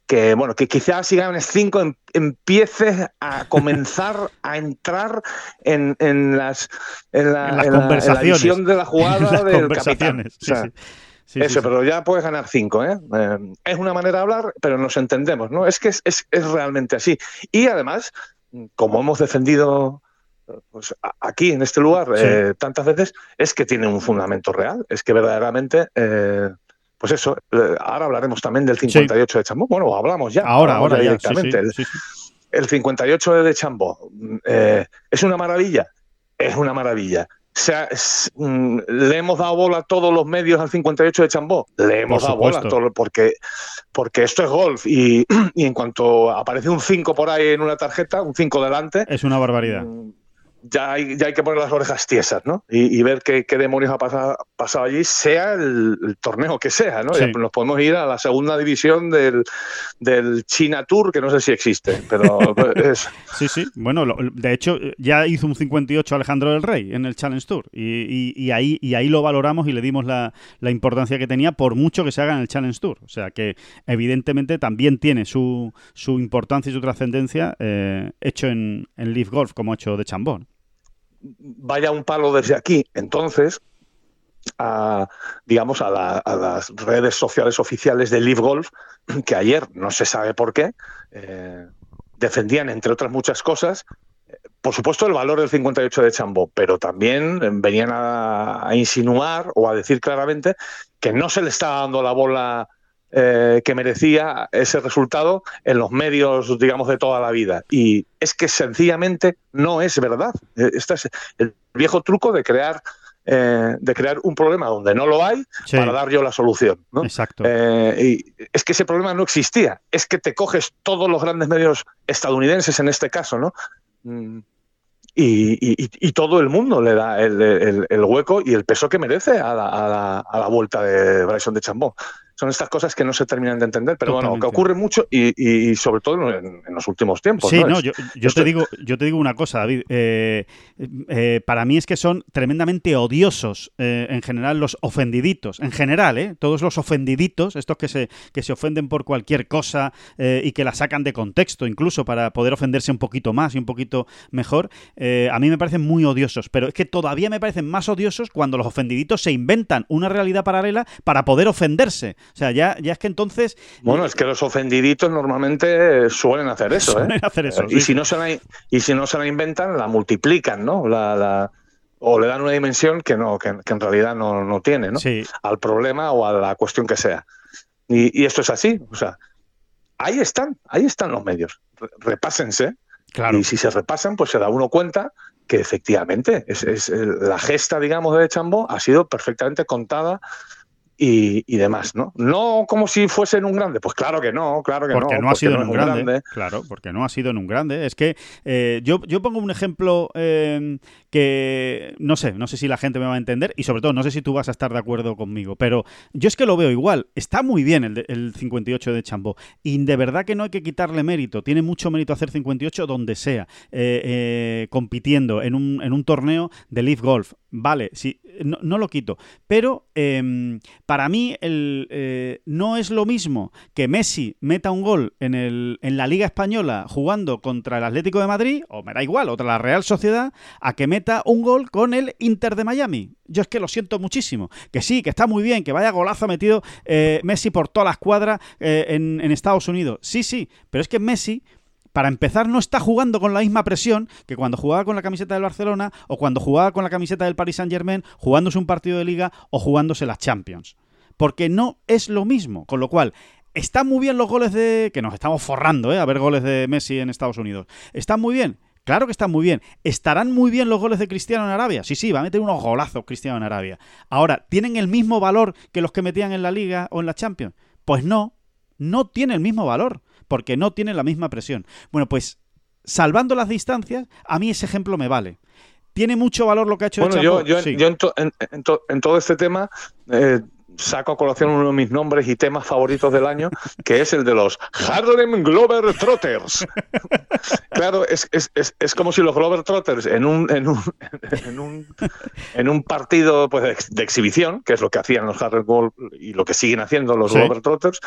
S2: que bueno, que quizás si ganes cinco em- empieces a comenzar a entrar en, en las en la,
S1: En las
S2: en la- en la
S1: conversaciones.
S2: visión de la jugada
S1: Las
S2: del capitán.
S1: conversaciones.
S2: O
S1: Sí,
S2: sea,
S1: sí. Sí, sí,
S2: eso,
S1: sí.
S2: pero ya puedes ganar cinco, ¿eh? Eh, Es una manera de hablar, pero nos entendemos, ¿no? Es que es, es- es realmente así. Y además, como hemos defendido pues, aquí, en este lugar,
S1: Sí.
S2: eh, tantas veces, es que tiene un fundamento real. Es que verdaderamente, eh, pues eso, eh, ahora hablaremos también del 58 de Chambó. Bueno, hablamos ya.
S1: Ahora,
S2: hablamos
S1: ahora ya. sí, sí,
S2: directamente. El-
S1: sí, sí.
S2: el 58 de Chambó eh, es una maravilla, es una maravilla. O sea, es- mm, le hemos dado bola a todos los medios al 58 de Chambó, le hemos dado bola a todo porque porque esto es golf y, y en cuanto aparece un 5 por ahí en una tarjeta, un 5 delante,
S1: Es una barbaridad.
S2: mm, ya hay, ya hay que poner las orejas tiesas, ¿no? Y, y ver qué, qué demonios ha pasado, pasado allí, sea el, el torneo que sea, ¿no?
S1: Sí.
S2: Ya nos podemos ir a la segunda división del, del China Tour, que no sé si existe, pero es,
S1: Sí, sí. Bueno, lo- de hecho, ya hizo un 58 Alejandro del Rey en el Challenge Tour. Y, y- y ahí, y ahí lo valoramos y le dimos la, la importancia que tenía, por mucho que se haga en el Challenge Tour. O sea que, evidentemente, también tiene su, su importancia y su trascendencia eh, hecho en, en Leaf Golf, como hecho de Chambón.
S2: Vaya un palo desde aquí, entonces, a, digamos, a, la- a las redes sociales oficiales de Live Golf, que ayer, no se sabe por qué, eh, defendían, entre otras muchas cosas, eh, por supuesto, el valor del 58 de Chambó, pero también eh, venían a, a insinuar o a decir claramente que no se le estaba dando la bola eh, que merecía ese resultado en los medios, digamos, de toda la vida. Y es que sencillamente no es verdad. Eh, Este es el viejo truco de crear, eh, de crear un problema donde no lo hay
S1: Sí,
S2: para dar yo la solución. ¿no?
S1: exacto.
S2: Eh, y es que ese problema no existía. Es que te coges todos los grandes medios estadounidenses en este caso, ¿no? Mm, Y, y- y- y todo el mundo le da el, el- el hueco y el peso que merece a la, a la- a la vuelta de Bryson de Chambó. Son estas cosas que no se terminan de entender, pero bueno, que ocurre mucho y, y- sobre todo en, en los últimos tiempos.
S1: Sí,
S2: ¿no?
S1: yo, yo te digo, yo te digo una cosa, David. Eh, eh, para mí es que son tremendamente odiosos eh, en general los ofendiditos. En general, ¿eh? Todos los ofendiditos, estos que se, que se ofenden por cualquier cosa y que la sacan de contexto, incluso para poder ofenderse un poquito más y un poquito mejor, a mí me parecen muy odiosos. Pero es que todavía me parecen más odiosos cuando los ofendiditos se inventan una realidad paralela para poder ofenderse. O sea, ya, ya es que entonces...
S2: Bueno, es que los ofendiditos normalmente suelen hacer eso,
S1: Suelen hacer eso,
S2: y,
S1: sí.
S2: si no se la, y si no se la inventan, la multiplican, ¿no? La, la- o le dan una dimensión que no que, que en realidad no, no tiene, ¿no?
S1: Sí,
S2: Al problema o a la cuestión que sea. Y, y esto es así, o sea, ahí están, ahí están los medios. Re- repásense
S1: claro.
S2: y si se repasan, pues se da uno cuenta que efectivamente es, es la gesta, digamos, de Chambó ha sido perfectamente contada y, y demás, ¿no? No como si fuesen un grande, pues claro que no, claro que
S1: Porque
S2: no.
S1: no, ha
S2: porque
S1: sido
S2: no
S1: en un grande, Claro, porque no ha sido en un grande. Es que eh, yo, yo pongo un ejemplo eh, no sé, no sé si la gente me va a entender y sobre todo no sé si tú vas a estar de acuerdo conmigo, pero yo es que lo veo igual. Está muy bien el, de- el 58 de Chambó y de verdad que no hay que quitarle mérito. Tiene mucho mérito hacer 58 donde sea, eh, eh, compitiendo en un, en un torneo de Leaf Golf. Vale, sí, no, no lo quito. Pero em, para mí el, eh, no es lo mismo que Messi meta un gol en, el, en la Liga Española jugando contra el Atlético de Madrid, o me da igual, otra la Real Sociedad, a que meta un gol con el Inter de Miami. Yo es que lo siento muchísimo. Que sí, que está muy bien, que vaya golazo metido eh, Messi por toda la escuadra eh, en, en Estados Unidos. Sí, sí, pero es que Messi para empezar, no está jugando con la misma presión que cuando jugaba con la camiseta del Barcelona o cuando jugaba con la camiseta del Paris Saint Germain, jugándose un partido de liga o jugándose las Champions. Porque no es lo mismo. Con lo cual, están muy bien los goles de. que nos estamos forrando, ¿eh? A ver goles de Messi en Estados Unidos. ¿Están muy bien? Claro que están muy bien. ¿Estarán muy bien los goles de Cristiano en Arabia? Sí, sí, va a meter unos golazos Cristiano en Arabia. Ahora, ¿tienen el mismo valor que los que metían en la Liga o en la Champions? Pues no, no tiene el mismo valor, porque no tiene la misma presión. Bueno, pues salvando las distancias, a mí ese ejemplo me vale. ¿Tiene mucho valor lo que ha hecho
S2: Bueno,
S1: de
S2: yo, yo,
S1: Sí.
S2: yo en, to- en- en to- en todo este tema eh, saco a colación uno de mis nombres y temas favoritos del año, que es el de los Harlem Glover Trotters. claro, es, es, es, es como si los Glover Trotters en un, en un, en un, en un partido pues, de, ex- de exhibición, que es lo que hacían los Harlem Glover y lo que siguen haciendo los
S1: Sí.
S2: Glover Trotters,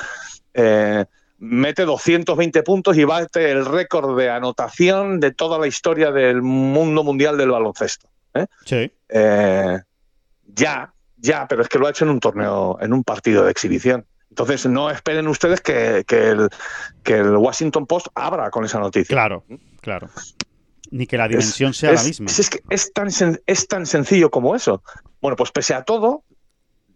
S2: eh, mete 220 puntos y bate el récord de anotación de toda la historia del mundo mundial del baloncesto. ¿eh?
S1: Sí.
S2: Eh, ya, ya, pero es que lo ha hecho en un torneo, en un partido de exhibición. Entonces no esperen ustedes que, que el, que el Washington Post abra con esa noticia.
S1: Claro, claro. Ni que la
S2: Es-
S1: dimensión sea
S2: es,
S1: la misma.
S2: Es, que es tan, sen- es tan sencillo como eso. Bueno, pues pese a todo,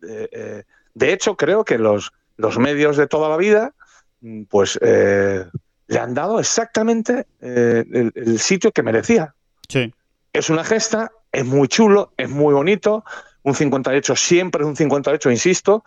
S2: eh, eh, de hecho creo que los, los medios de toda la vida, mm, pues eh, le han dado exactamente el- el sitio que merecía.
S1: Sí.
S2: es una gesta, es muy chulo, es muy bonito. Un 58 siempre es un 58, insisto,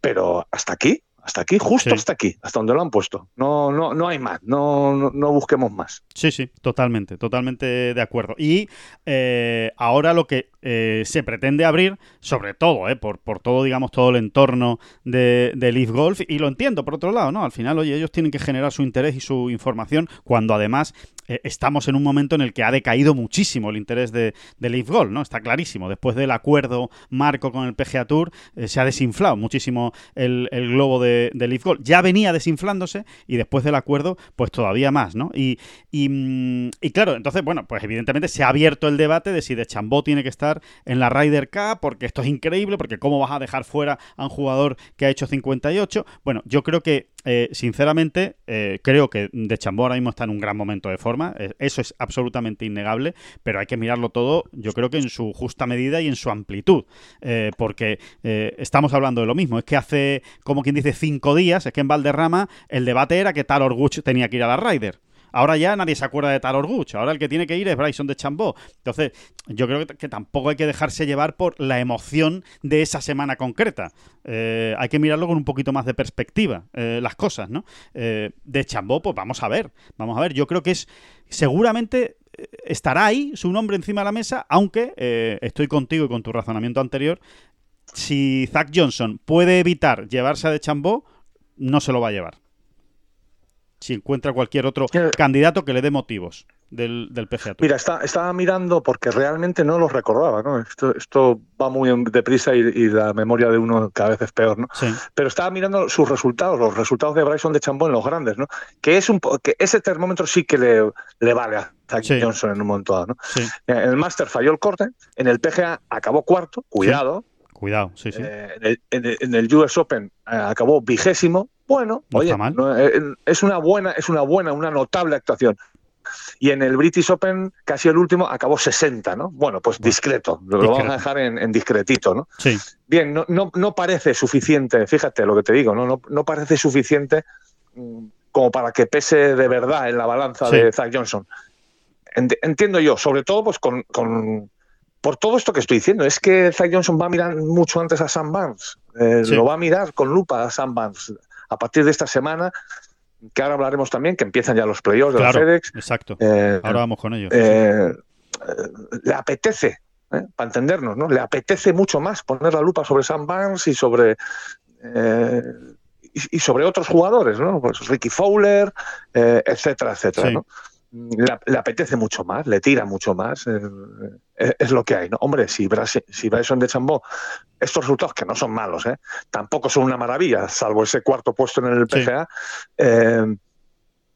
S2: pero hasta aquí, hasta aquí, justo
S1: Sí.
S2: hasta aquí, hasta donde lo han puesto. No, no, no hay más, no, no, no busquemos más.
S1: Sí, sí, totalmente, totalmente de acuerdo. Y eh, ahora lo que eh, se pretende abrir, sobre todo, eh, por, por todo, digamos, todo el entorno de, de Leaf Golf, y lo entiendo por otro lado, ¿no? Al final, oye, ellos tienen que generar su interés y su información cuando además eh, estamos en un momento en el que ha decaído muchísimo el interés de, de Leaf Golf, ¿no? Está clarísimo. Después del acuerdo marco con el PGA Tour, eh, se ha desinflado muchísimo el, el globo de, de Leaf Golf. Ya venía desinflándose y después del acuerdo, pues todavía más, ¿no? Y, y, mm, y claro, entonces, bueno, pues evidentemente se ha abierto el debate de si de Chambó tiene que estar en la Ryder Cup, porque esto es increíble, porque cómo vas a dejar fuera a un jugador que ha hecho 58. Bueno, yo creo que, eh, sinceramente, eh, creo que de Chambó ahora mismo está en un gran momento de forma, eh, eso es absolutamente innegable, pero hay que mirarlo todo, yo creo que en su justa medida y en su amplitud, eh, porque estamos hablando de lo mismo, es que hace, como quien dice, cinco días, es que en Valderrama el debate era que Talor Guch tenía que ir a la Ryder. Ahora ya nadie se acuerda de Talor Guch. Ahora el que tiene que ir es Bryson de Chambó. Entonces, yo creo que, tampoco hay que dejarse llevar por la emoción de esa semana concreta. Eh, hay que mirarlo con un poquito más de perspectiva, eh, las cosas, ¿no? Eh, de Chambó, pues vamos a ver. Vamos a ver. Yo creo que es. Seguramente eh, estará ahí su nombre encima de la mesa, aunque estoy contigo y con tu razonamiento anterior. Si Zach Johnson puede evitar llevarse a de Chambó, no se lo va a llevar si encuentra cualquier otro
S2: Eh,
S1: candidato que le dé motivos del, del PGA Tour.
S2: Mira, está, estaba mirando porque realmente no los recordaba, ¿no? Esto, esto va muy deprisa y, y la memoria de uno cada vez es peor, ¿no?
S1: Sí,
S2: pero estaba mirando sus resultados, los resultados de Bryson de Chambó en los grandes, ¿no? Que es un que ese termómetro sí que le, le vale a
S1: Sí.
S2: Johnson en un momento dado, ¿no?
S1: sí.
S2: En el Master falló el corte, en el PGA acabó cuarto, cuidado,
S1: Cuidado, sí, sí.
S2: Eh, en, el, en, el, en, el, US Open eh, acabó vigésimo. Bueno,
S1: no
S2: oye, no, eh, es una buena, es una buena, una notable actuación. Y en el British Open, casi el último, acabó 60, ¿no? Bueno, pues discreto. Lo vamos a dejar en, en discretito, ¿no?
S1: Sí,
S2: Bien, no, no, no parece suficiente, fíjate lo que te digo, no, no, no parece suficiente mm, como para que pese de verdad en la balanza
S1: Sí.
S2: de Zach Johnson. Ent- Entiendo yo, sobre todo pues con, con- por todo esto que estoy diciendo, es que Zach Johnson va a mirar mucho antes a Sam Barnes, Eh,
S1: Sí.
S2: lo va a mirar con lupa a Sam Barnes a partir de esta semana, que ahora hablaremos también, que empiezan ya los playoffs de
S1: claro,
S2: la FedEx.
S1: exacto.
S2: Eh,
S1: Ahora vamos con ello.
S2: eh, eh, le apetece, ¿eh? para entendernos, ¿no? Le apetece mucho más poner la lupa sobre Sam Barnes y sobre y, y sobre otros jugadores, ¿no? Pues Ricky Fowler, eh, etcétera, etcétera,
S1: Sí.
S2: ¿no? Le, le apetece mucho más, le tira mucho más, eh, eh, es lo que hay, ¿no? Hombre, si, Bras- si Bryson de Chambó, estos resultados que no son malos, ¿eh? tampoco son una maravilla, salvo ese cuarto puesto en el
S1: Sí.
S2: PGA, eh,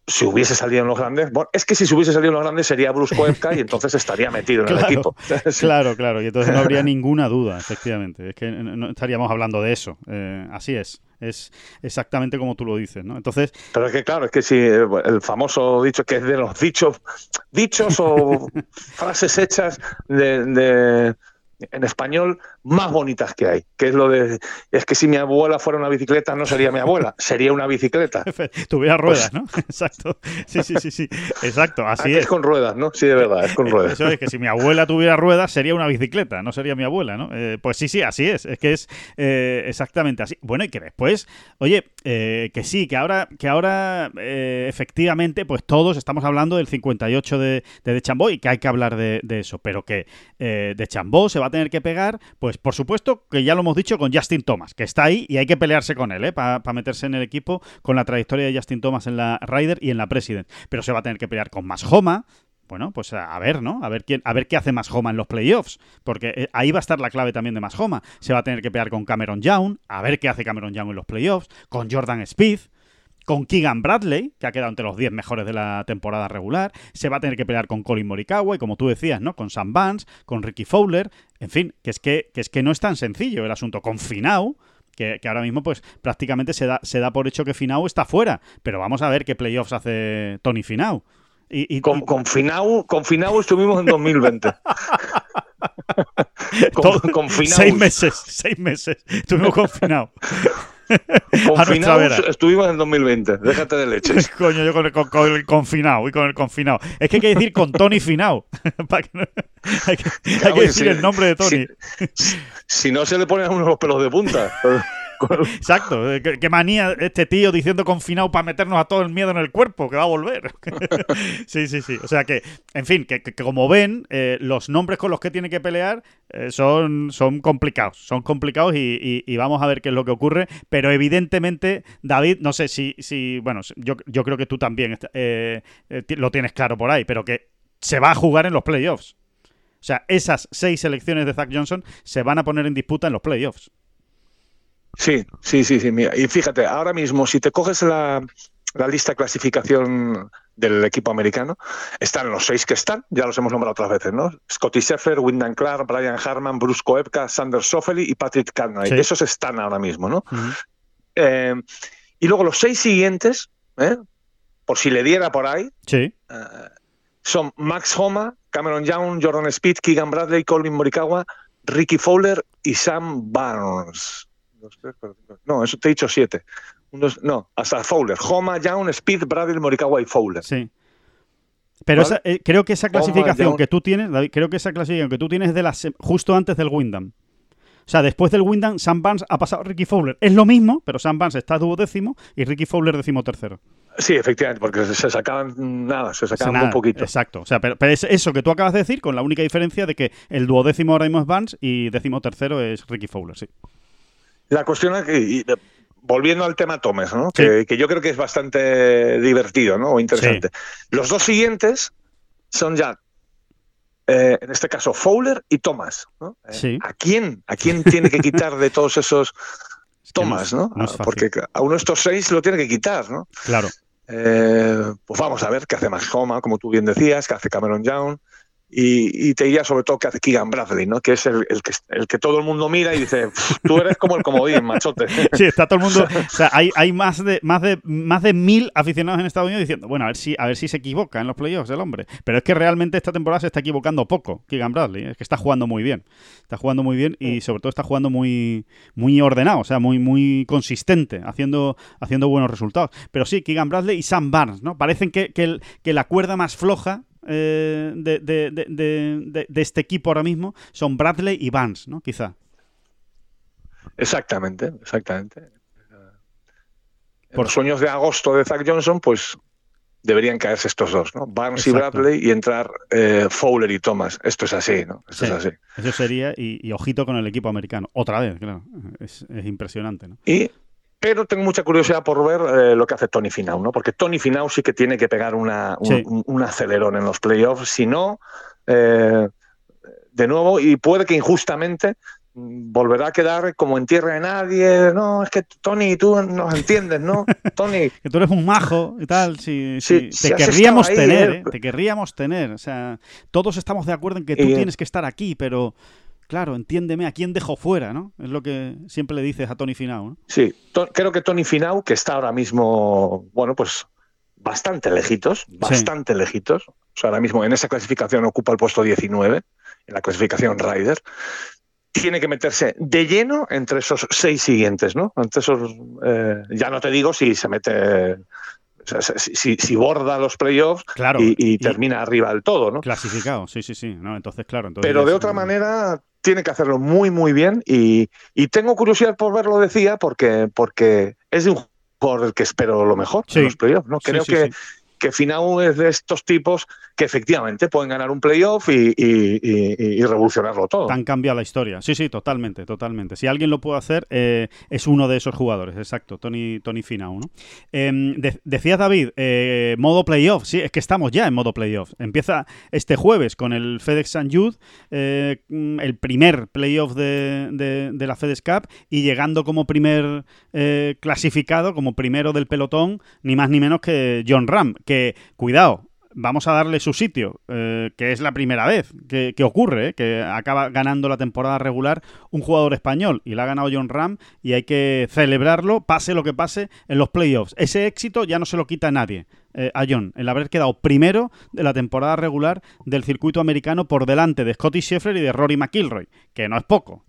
S2: si hubiese salido en los grandes, bueno, es que si se hubiese salido en los grandes sería Bruce Koepka y entonces estaría metido en
S1: Claro,
S2: el equipo.
S1: Claro, claro, y entonces no habría ninguna duda, efectivamente. Es que no estaríamos hablando de eso. Eh, así es. Es exactamente como tú lo dices, ¿no? Entonces,
S2: Pero es que claro, es que si eh, el famoso dicho que es de los dichos, dichos o frases hechas de, de- en español más bonitas que hay, que es lo de es que si mi abuela fuera una bicicleta no sería mi abuela, sería una bicicleta.
S1: tuviera ruedas, ¿no? Exacto. Sí, sí, sí, sí. Exacto, así es.
S2: es con ruedas, ¿no? Sí, de verdad, es con ruedas.
S1: Eso es, que si mi abuela tuviera ruedas sería una bicicleta, no sería mi abuela, ¿no? Eh, pues sí, sí, así es. Es que es eh, exactamente así. Bueno, y que después, oye, eh, que sí, que ahora, que ahora eh, efectivamente, pues todos estamos hablando del 58 de, de De Chambó y que hay que hablar de, de eso, pero que eh, De Chambó se va a tener que pegar, pues por supuesto que ya lo hemos dicho con Justin Thomas, que está ahí y hay que pelearse con él, ¿eh? Para meterse en el equipo con la trayectoria de Justin Thomas en la Ryder y en la President. Pero se va a tener que pelear con más Homa, bueno, pues a, ver, ¿no? A ver quién, a ver qué hace Homa en los playoffs, porque eh, ahí va a estar la clave también de Homa. Se va a tener que pelear con Cameron Young, a ver qué hace Cameron Young en los playoffs, con Jordan Speed, con Keegan Bradley, que ha quedado entre los 10 mejores de la temporada regular, se va a tener que pelear con Colin Morikawa y como tú decías, ¿no? Con Sam Vance, con Ricky Fowler, en fin, que es que, que es que no es tan sencillo el asunto. Con Finau, que, que ahora mismo pues prácticamente se da, se da por hecho que Finau está fuera, pero vamos a ver qué playoffs hace Tony Finau. Y, y-
S2: Con,
S1: y-
S2: con Finau, con Finau estuvimos en 2020. con,
S1: todo-
S2: con Finau,
S1: seis meses, seis meses. Estuvimos
S2: con Finau
S1: vera.
S2: estuvimos en 2020. Déjate de leches.
S1: Coño, yo con el, con, con el confinado y con el confinado. Es que hay que decir con Tony no- hay que, hay que
S2: Oye,
S1: decir el nombre de Tony.
S2: sí. Si no se le ponen a uno los pelos de punta.
S1: Exacto. eh, Qué, manía este tío diciendo confinado para meternos a todo el miedo en el cuerpo, que va a volver. sí, sí, sí. O sea que, en fin, que, como ven, eh, los nombres con los que tiene que pelear eh, son, son complicados. Son complicados y, y- y vamos a ver qué es lo que ocurre. Pero evidentemente, David, no sé si, si bueno, yo, yo creo que tú también eh, lo tienes claro por ahí, pero que se va a jugar en los playoffs. O sea, esas seis selecciones de Zach Johnson se van a poner en disputa en los playoffs.
S2: Sí, sí, sí, sí. Mira. Y fíjate, ahora mismo, si te coges la, la lista de clasificación del equipo americano, están los seis que están, ya los hemos nombrado otras veces, ¿no? Scotty Scheffler, Wyndham Clark, Brian Harman, Bruce Koepka, Sander Soffeli y Patrick.
S1: Sí.
S2: Esos están ahora mismo, ¿no? Eh, y luego los seis siguientes, ¿eh? por si le diera por ahí,
S1: Sí.
S2: eh, son Max Homa, Cameron Young, Jordan Speed, Keegan Bradley, Colin Morikawa, Ricky Fowler y Sam Barnes. Dos, tres, cuatro, cinco. No, eso te he dicho siete. No, hasta Fowler. Homa, Young, Speed, Bradley, Morikawa y Fowler.
S1: Sí. Pero
S2: ¿Vale?
S1: esa- eh, creo que esa clasificación que tú tienes, David, creo que esa clasificación que tú tienes es de la se- justo antes del Wyndham. O sea, después del Wyndham, Sam Barnes ha pasado a Ricky Fowler. Es lo mismo, pero Sam Barnes está duodécimo y Ricky Fowler decimotercero.
S2: Sí, efectivamente, porque se sacaban nada, se sacaban
S1: nada,
S2: un poquito.
S1: Exacto. O sea, pero, pero es eso que tú acabas de decir, con la única diferencia de que el duodécimo ahora mismo es Barnes y decimotercero es Ricky Fowler, sí.
S2: La cuestión es que, y, eh, volviendo al tema Tomes, ¿no? que, que yo creo que es bastante divertido ¿no? o interesante. Los dos siguientes son ya, eh, en este caso, Fowler y Thomas. ¿no? Eh,
S1: Sí.
S2: ¿A quién? ¿A quién tiene que quitar de todos esos
S1: Es que
S2: Thomas?
S1: no fácil.
S2: Porque a uno de estos seis lo tiene que quitar. ¿no?
S1: Claro.
S2: Eh, pues vamos a ver qué hace Max Homa, como tú bien decías, qué hace Cameron Young. Y, te diría sobre todo que hace Keegan Bradley, ¿no? Que es el, que, el que todo el mundo mira y dice, tú eres como el comodín, machote.
S1: Sí, está todo el mundo. O sea, hay, hay más, de, más, de, más de mil aficionados en Estados Unidos diciendo, bueno, a ver si, a ver si se equivoca en los playoffs el hombre. Pero es que realmente esta temporada se está equivocando poco, Keegan Bradley. Es que está jugando muy bien. Está jugando muy bien y sobre todo está jugando muy, muy ordenado, o sea, muy, muy consistente, haciendo, haciendo buenos resultados. Pero sí, Keegan Bradley y Sam Barnes, ¿no? Parecen que, que, que la cuerda más floja eh, de, de, este equipo ahora mismo son Bradley y Vance, ¿no? Quizá.
S2: Exactamente, exactamente. Por sueños de agosto de Zach Johnson, pues deberían caerse estos dos, ¿no? Barnes y Bradley y entrar eh, Fowler y Thomas. Esto es así, ¿no? Esto es así.
S1: Eso sería, y, ojito con el equipo americano. Otra vez, claro. Es, es impresionante, ¿no?
S2: Y pero tengo mucha curiosidad por ver eh, lo que hace Tony Finau, ¿no? Porque Tony Finau sí que tiene que pegar una, un, acelerón en los playoffs, si no, eh, de nuevo, y puede que injustamente mm, volverá a quedar como en tierra de nadie. No, es que Tony, tú nos entiendes, ¿no? Tony.
S1: que tú eres un majo y tal. Sí, sí, te querríamos tener, ¿eh? te querríamos tener. O sea, todos estamos de acuerdo en que tú tienes que estar aquí, pero Claro, entiéndeme, ¿a quién dejo fuera? ¿no? Es lo que siempre le dices a Tony Finau. ¿no?
S2: Sí, creo que Tony Finau, que está ahora mismo, bueno, pues bastante lejitos, bastante lejitos. O sea, ahora mismo en esa clasificación ocupa el puesto 19, en la clasificación Ryder. Tiene que meterse de lleno entre esos seis siguientes, ¿no? Entre esos, eh, ya no te digo si se mete si, borda los playoffs y, termina arriba del todo, ¿no?
S1: Clasificado, sí, sí, sí. No, entonces, claro.
S2: Pero de otra manera, tiene que hacerlo muy, muy bien. Y, tengo curiosidad por verlo, decía, porque, porque es de un jugador del que espero lo mejor en los playoffs. ¿no? Creo que, que Finau es de estos tipos que efectivamente pueden ganar un playoff y, revolucionarlo todo.
S1: Tan cambia la historia. Sí, sí, totalmente, totalmente. Si alguien lo puede hacer, eh, es uno de esos jugadores, exacto, Tony, Tony Finau. ¿no? Em, decías, David, eh, modo playoff. Sí, es que estamos ya en modo playoff. Empieza este jueves con el FedEx St. Jude, eh, el primer playoff de, de, la FedEx Cup y llegando como primer clasificado, como primero del pelotón, ni más ni menos que John Ram, que, cuidado, vamos a darle su sitio, eh, que es la primera vez que, ocurre, eh, que acaba ganando la temporada regular un jugador español y la ha ganado John Ram y hay que celebrarlo, pase lo que pase en los playoffs. Ese éxito ya no se lo quita a nadie. Eh, a John, el haber quedado primero de la temporada regular del circuito americano por delante de Scotty Scheffler y de Rory McIlroy, que no es poco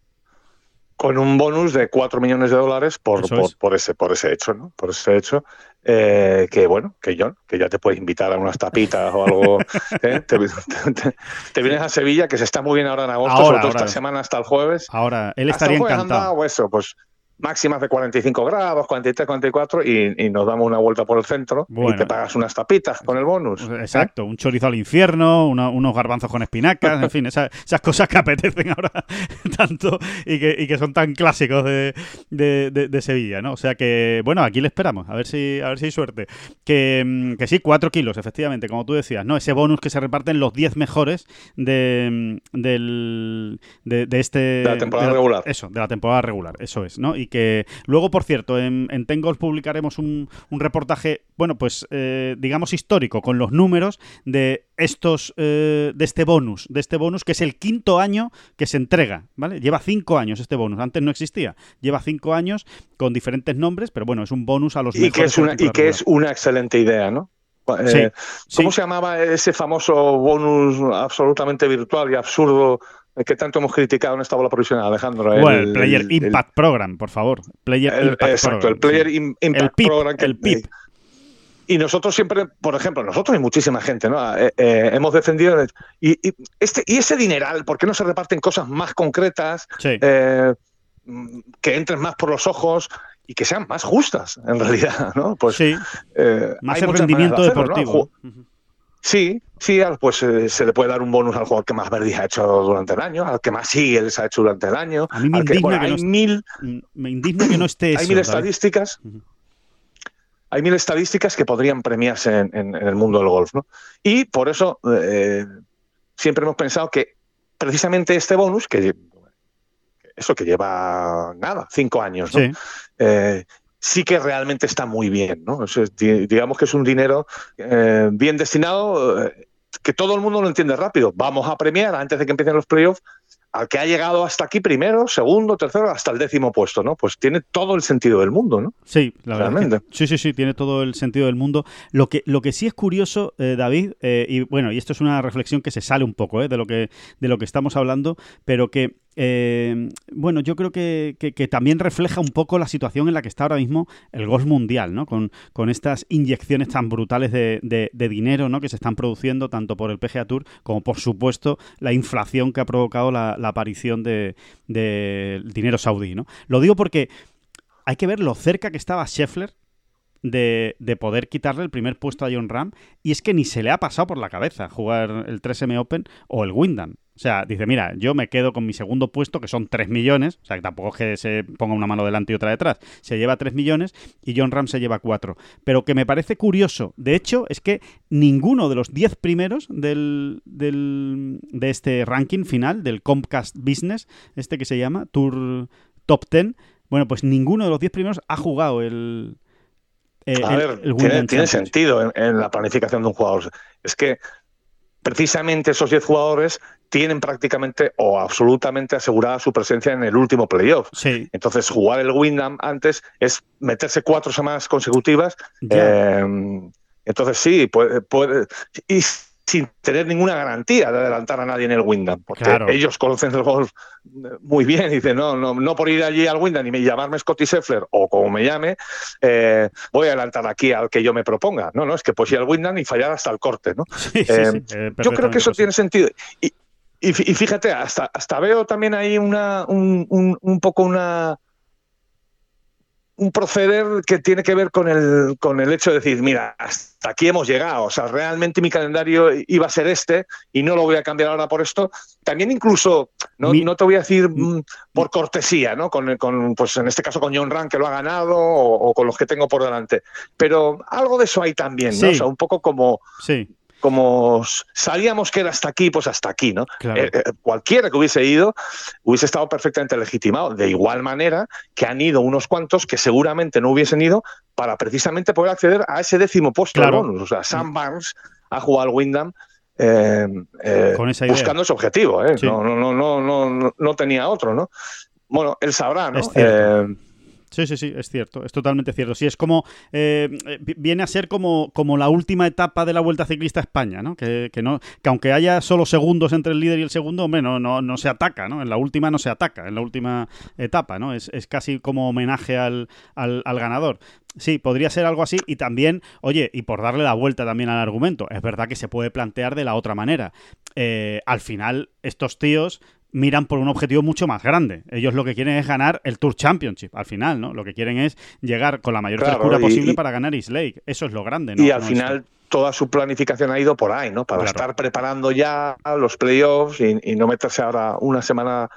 S2: con un bonus de 4 millones de dólares por, por, ese, por ese hecho, ¿no? Por ese hecho. Eh, que bueno, que John, que ya te puedes invitar a unas tapitas o algo. ¿eh? te, vienes a Sevilla, que se está muy bien ahora en agosto, sobre todo esta semana hasta el jueves.
S1: Ahora, él estaría encantado.
S2: eso, pues máximas de 45 grados, 43, 44 y, y nos damos una vuelta por el centro y te pagas unas tapitas con el bonus.
S1: Pues, exacto, un chorizo al infierno, unos garbanzos con espinacas, en fin, esas, cosas que apetecen ahora tanto y que, son tan clásicos de, de, Sevilla, ¿no? O sea que, bueno, aquí le esperamos, a ver si, a ver si hay suerte. Que, mm, que sí, 4 kilos, efectivamente, como tú decías, ¿no? Ese bonus que se reparten los 10 mejores de, mm, del, de, este... De
S2: la temporada regular.
S1: Eso, de la temporada regular, eso es, ¿no? Y que luego, por cierto, en, en publicaremos un, reportaje, bueno, pues eh, digamos histórico, con los números de estos, eh, de este bonus, de este bonus que es el quinto año que se entrega, ¿vale? Lleva cinco años este bonus, antes no existía, lleva cinco años con diferentes nombres, pero bueno, es un bonus a los
S2: y Que es una, y que es una excelente idea, ¿no? Eh, ¿Cómo se llamaba ese famoso bonus absolutamente virtual y absurdo que tanto hemos criticado en esta bola provisional, Alejandro.
S1: Bueno, el, Player Impact Program, por favor. Player Impact
S2: exacto, el Player Impact Program. el PIP. Y nosotros siempre, por ejemplo, nosotros y muchísima gente, ¿no? Eh, eh, hemos defendido. Y, este, y ese dineral, ¿por qué no se reparten cosas más concretas? Eh, que entren más por los ojos y que sean más justas, en realidad, ¿no?
S1: Pues, sí. más el rendimiento deportivo.
S2: Sí, sí, pues eh, se le puede dar un bonus al jugador que más verdes ha hecho durante el año, al que más les ha hecho durante el año.
S1: A mí me, indigna, que, no, mil, me indigna que no esté
S2: Hay mil estadísticas. Hay mil estadísticas que podrían premiarse en, el mundo del golf, ¿no? Y por eso eh, siempre hemos pensado que precisamente este bonus, que eso que lleva nada, cinco años, ¿no? Eh, sí que realmente está muy bien, ¿no? digamos que es un dinero eh, bien destinado, eh, que todo el mundo lo entiende rápido. Vamos a premiar antes de que empiecen los playoffs al que ha llegado hasta aquí primero, segundo, tercero, hasta el décimo puesto, ¿no? Pues tiene todo el sentido del mundo, ¿no?
S1: Sí, la verdad. sí, sí, sí, tiene todo el sentido del mundo. Lo que, lo que sí es curioso, eh, David, eh, y bueno, y esto es una reflexión que se sale un poco eh, de, lo que, de lo que estamos hablando, pero que eh, bueno, yo creo que, también refleja un poco la situación en la que está ahora mismo el golf mundial, ¿no? Con, estas inyecciones tan brutales de, dinero, ¿no? Que se están produciendo tanto por el PGA Tour como, por supuesto, la inflación que ha provocado la, aparición del dinero saudí, ¿no? Lo digo porque hay que ver lo cerca que estaba Scheffler de, de, poder quitarle el primer puesto a John Ram y es que ni se le ha pasado por la cabeza jugar el 3M Open o el Wyndham. O sea, dice, mira, yo me quedo con mi segundo puesto, que son 3 millones, o sea, que tampoco es que se ponga una mano delante y otra detrás, se lleva 3 millones y John Ram se lleva 4. Pero que me parece curioso, de hecho, es que ninguno de los 10 primeros del, del, de este ranking final, del Comcast Business, este que se llama Tour Top 10, bueno, pues ninguno de los 10 primeros ha jugado el...
S2: Eh, a ver, tiene, sentido en la planificación de un jugador. Es que precisamente esos 10 jugadores tienen prácticamente o absolutamente asegurada su presencia en el último playoff.
S1: Sí.
S2: Entonces, jugar el Windham antes es meterse cuatro semanas consecutivas. Eh, entonces, sí, puede, puede, y sin tener ninguna garantía de adelantar a nadie en el Windham, porque ellos conocen el golf muy bien y dicen, no, no, no por ir allí al Windham y me llamarme Scotty Scheffler o como me llame, eh, voy a adelantar aquí al que yo me proponga. No, no, es que pues ir al Windham y fallar hasta el corte, ¿no? Eh, yo creo que eso tiene sentido. Y, y, fíjate, hasta, hasta veo también ahí una, un, un, poco una, un proceder que tiene que ver con el, con el hecho de decir, mira, hasta aquí hemos llegado, o sea, realmente mi calendario iba a ser este y no lo voy a cambiar ahora por esto. También incluso, no, no te voy a decir mm, por cortesía, ¿no? Con, con, pues en este caso con John Rand, que lo ha ganado, o, con los que tengo por delante. Pero algo de eso hay también, ¿no? O sea, un poco como...
S1: Sí
S2: como sabíamos que era hasta aquí, pues hasta aquí, ¿no? Eh, eh, cualquiera que hubiese ido hubiese estado perfectamente legitimado, de igual manera que han ido unos cuantos que seguramente no hubiesen ido para precisamente poder acceder a ese décimo puesto bonus. O sea, Sam Barnes ha jugado al Wyndham eh, buscando ese objetivo, no, no, no, no, no, no tenía otro, ¿no? Bueno, él sabrá, ¿no?
S1: Sí, sí, sí, es cierto, es totalmente cierto. Sí, es como, eh, viene a ser como, como la última etapa de la Vuelta Ciclista a España, ¿no? Que, no, que aunque haya solo segundos entre el líder y el segundo, hombre, no, no, se ataca, ¿no? En la última no se ataca, en la última etapa, ¿no? Es, casi como homenaje al, al, ganador. Sí, podría ser algo así y también, oye, y por darle la vuelta también al argumento, es verdad que se puede plantear de la otra manera. Eh, al final, estos tíos miran por un objetivo mucho más grande. Ellos lo que quieren es ganar el Tour Championship al final, ¿no? Lo que quieren es llegar con la mayor claro, posible para ganar East Lake. Eso es lo grande, ¿no?
S2: Y al final toda su planificación ha ido por ahí, ¿no? Para estar preparando ya los playoffs y, no meterse ahora una semana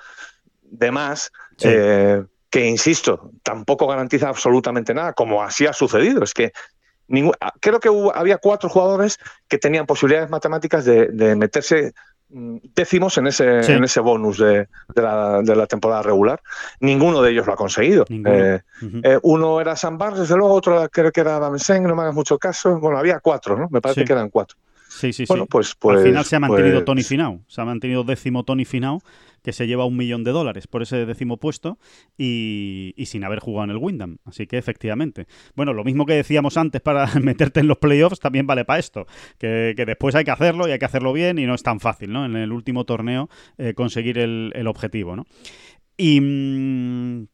S2: de más. Eh, que insisto, tampoco garantiza absolutamente nada, como así ha sucedido. Es que creo que había cuatro jugadores que tenían posibilidades matemáticas de, de meterse décimos en ese, en ese bonus de, la, de, la, temporada regular. Ninguno de ellos lo ha conseguido. Eh, eh, uno era San Barnes, desde luego, otro creo que era Adam Seng, no me hagas mucho caso. Bueno, había cuatro, ¿no? Me parece que eran cuatro.
S1: Sí, sí, bueno, Pues, Al final se ha pues, mantenido pues Tony Finau. Se ha mantenido décimo Tony Finau, que se lleva un millón de dólares por ese décimo puesto y, sin haber jugado en el Wyndham. Así que efectivamente. Bueno, lo mismo que decíamos antes para meterte en los playoffs también vale para esto. Que, después hay que hacerlo y hay que hacerlo bien y no es tan fácil, ¿no? En el último torneo eh, conseguir el, objetivo, ¿no? Y. Mm,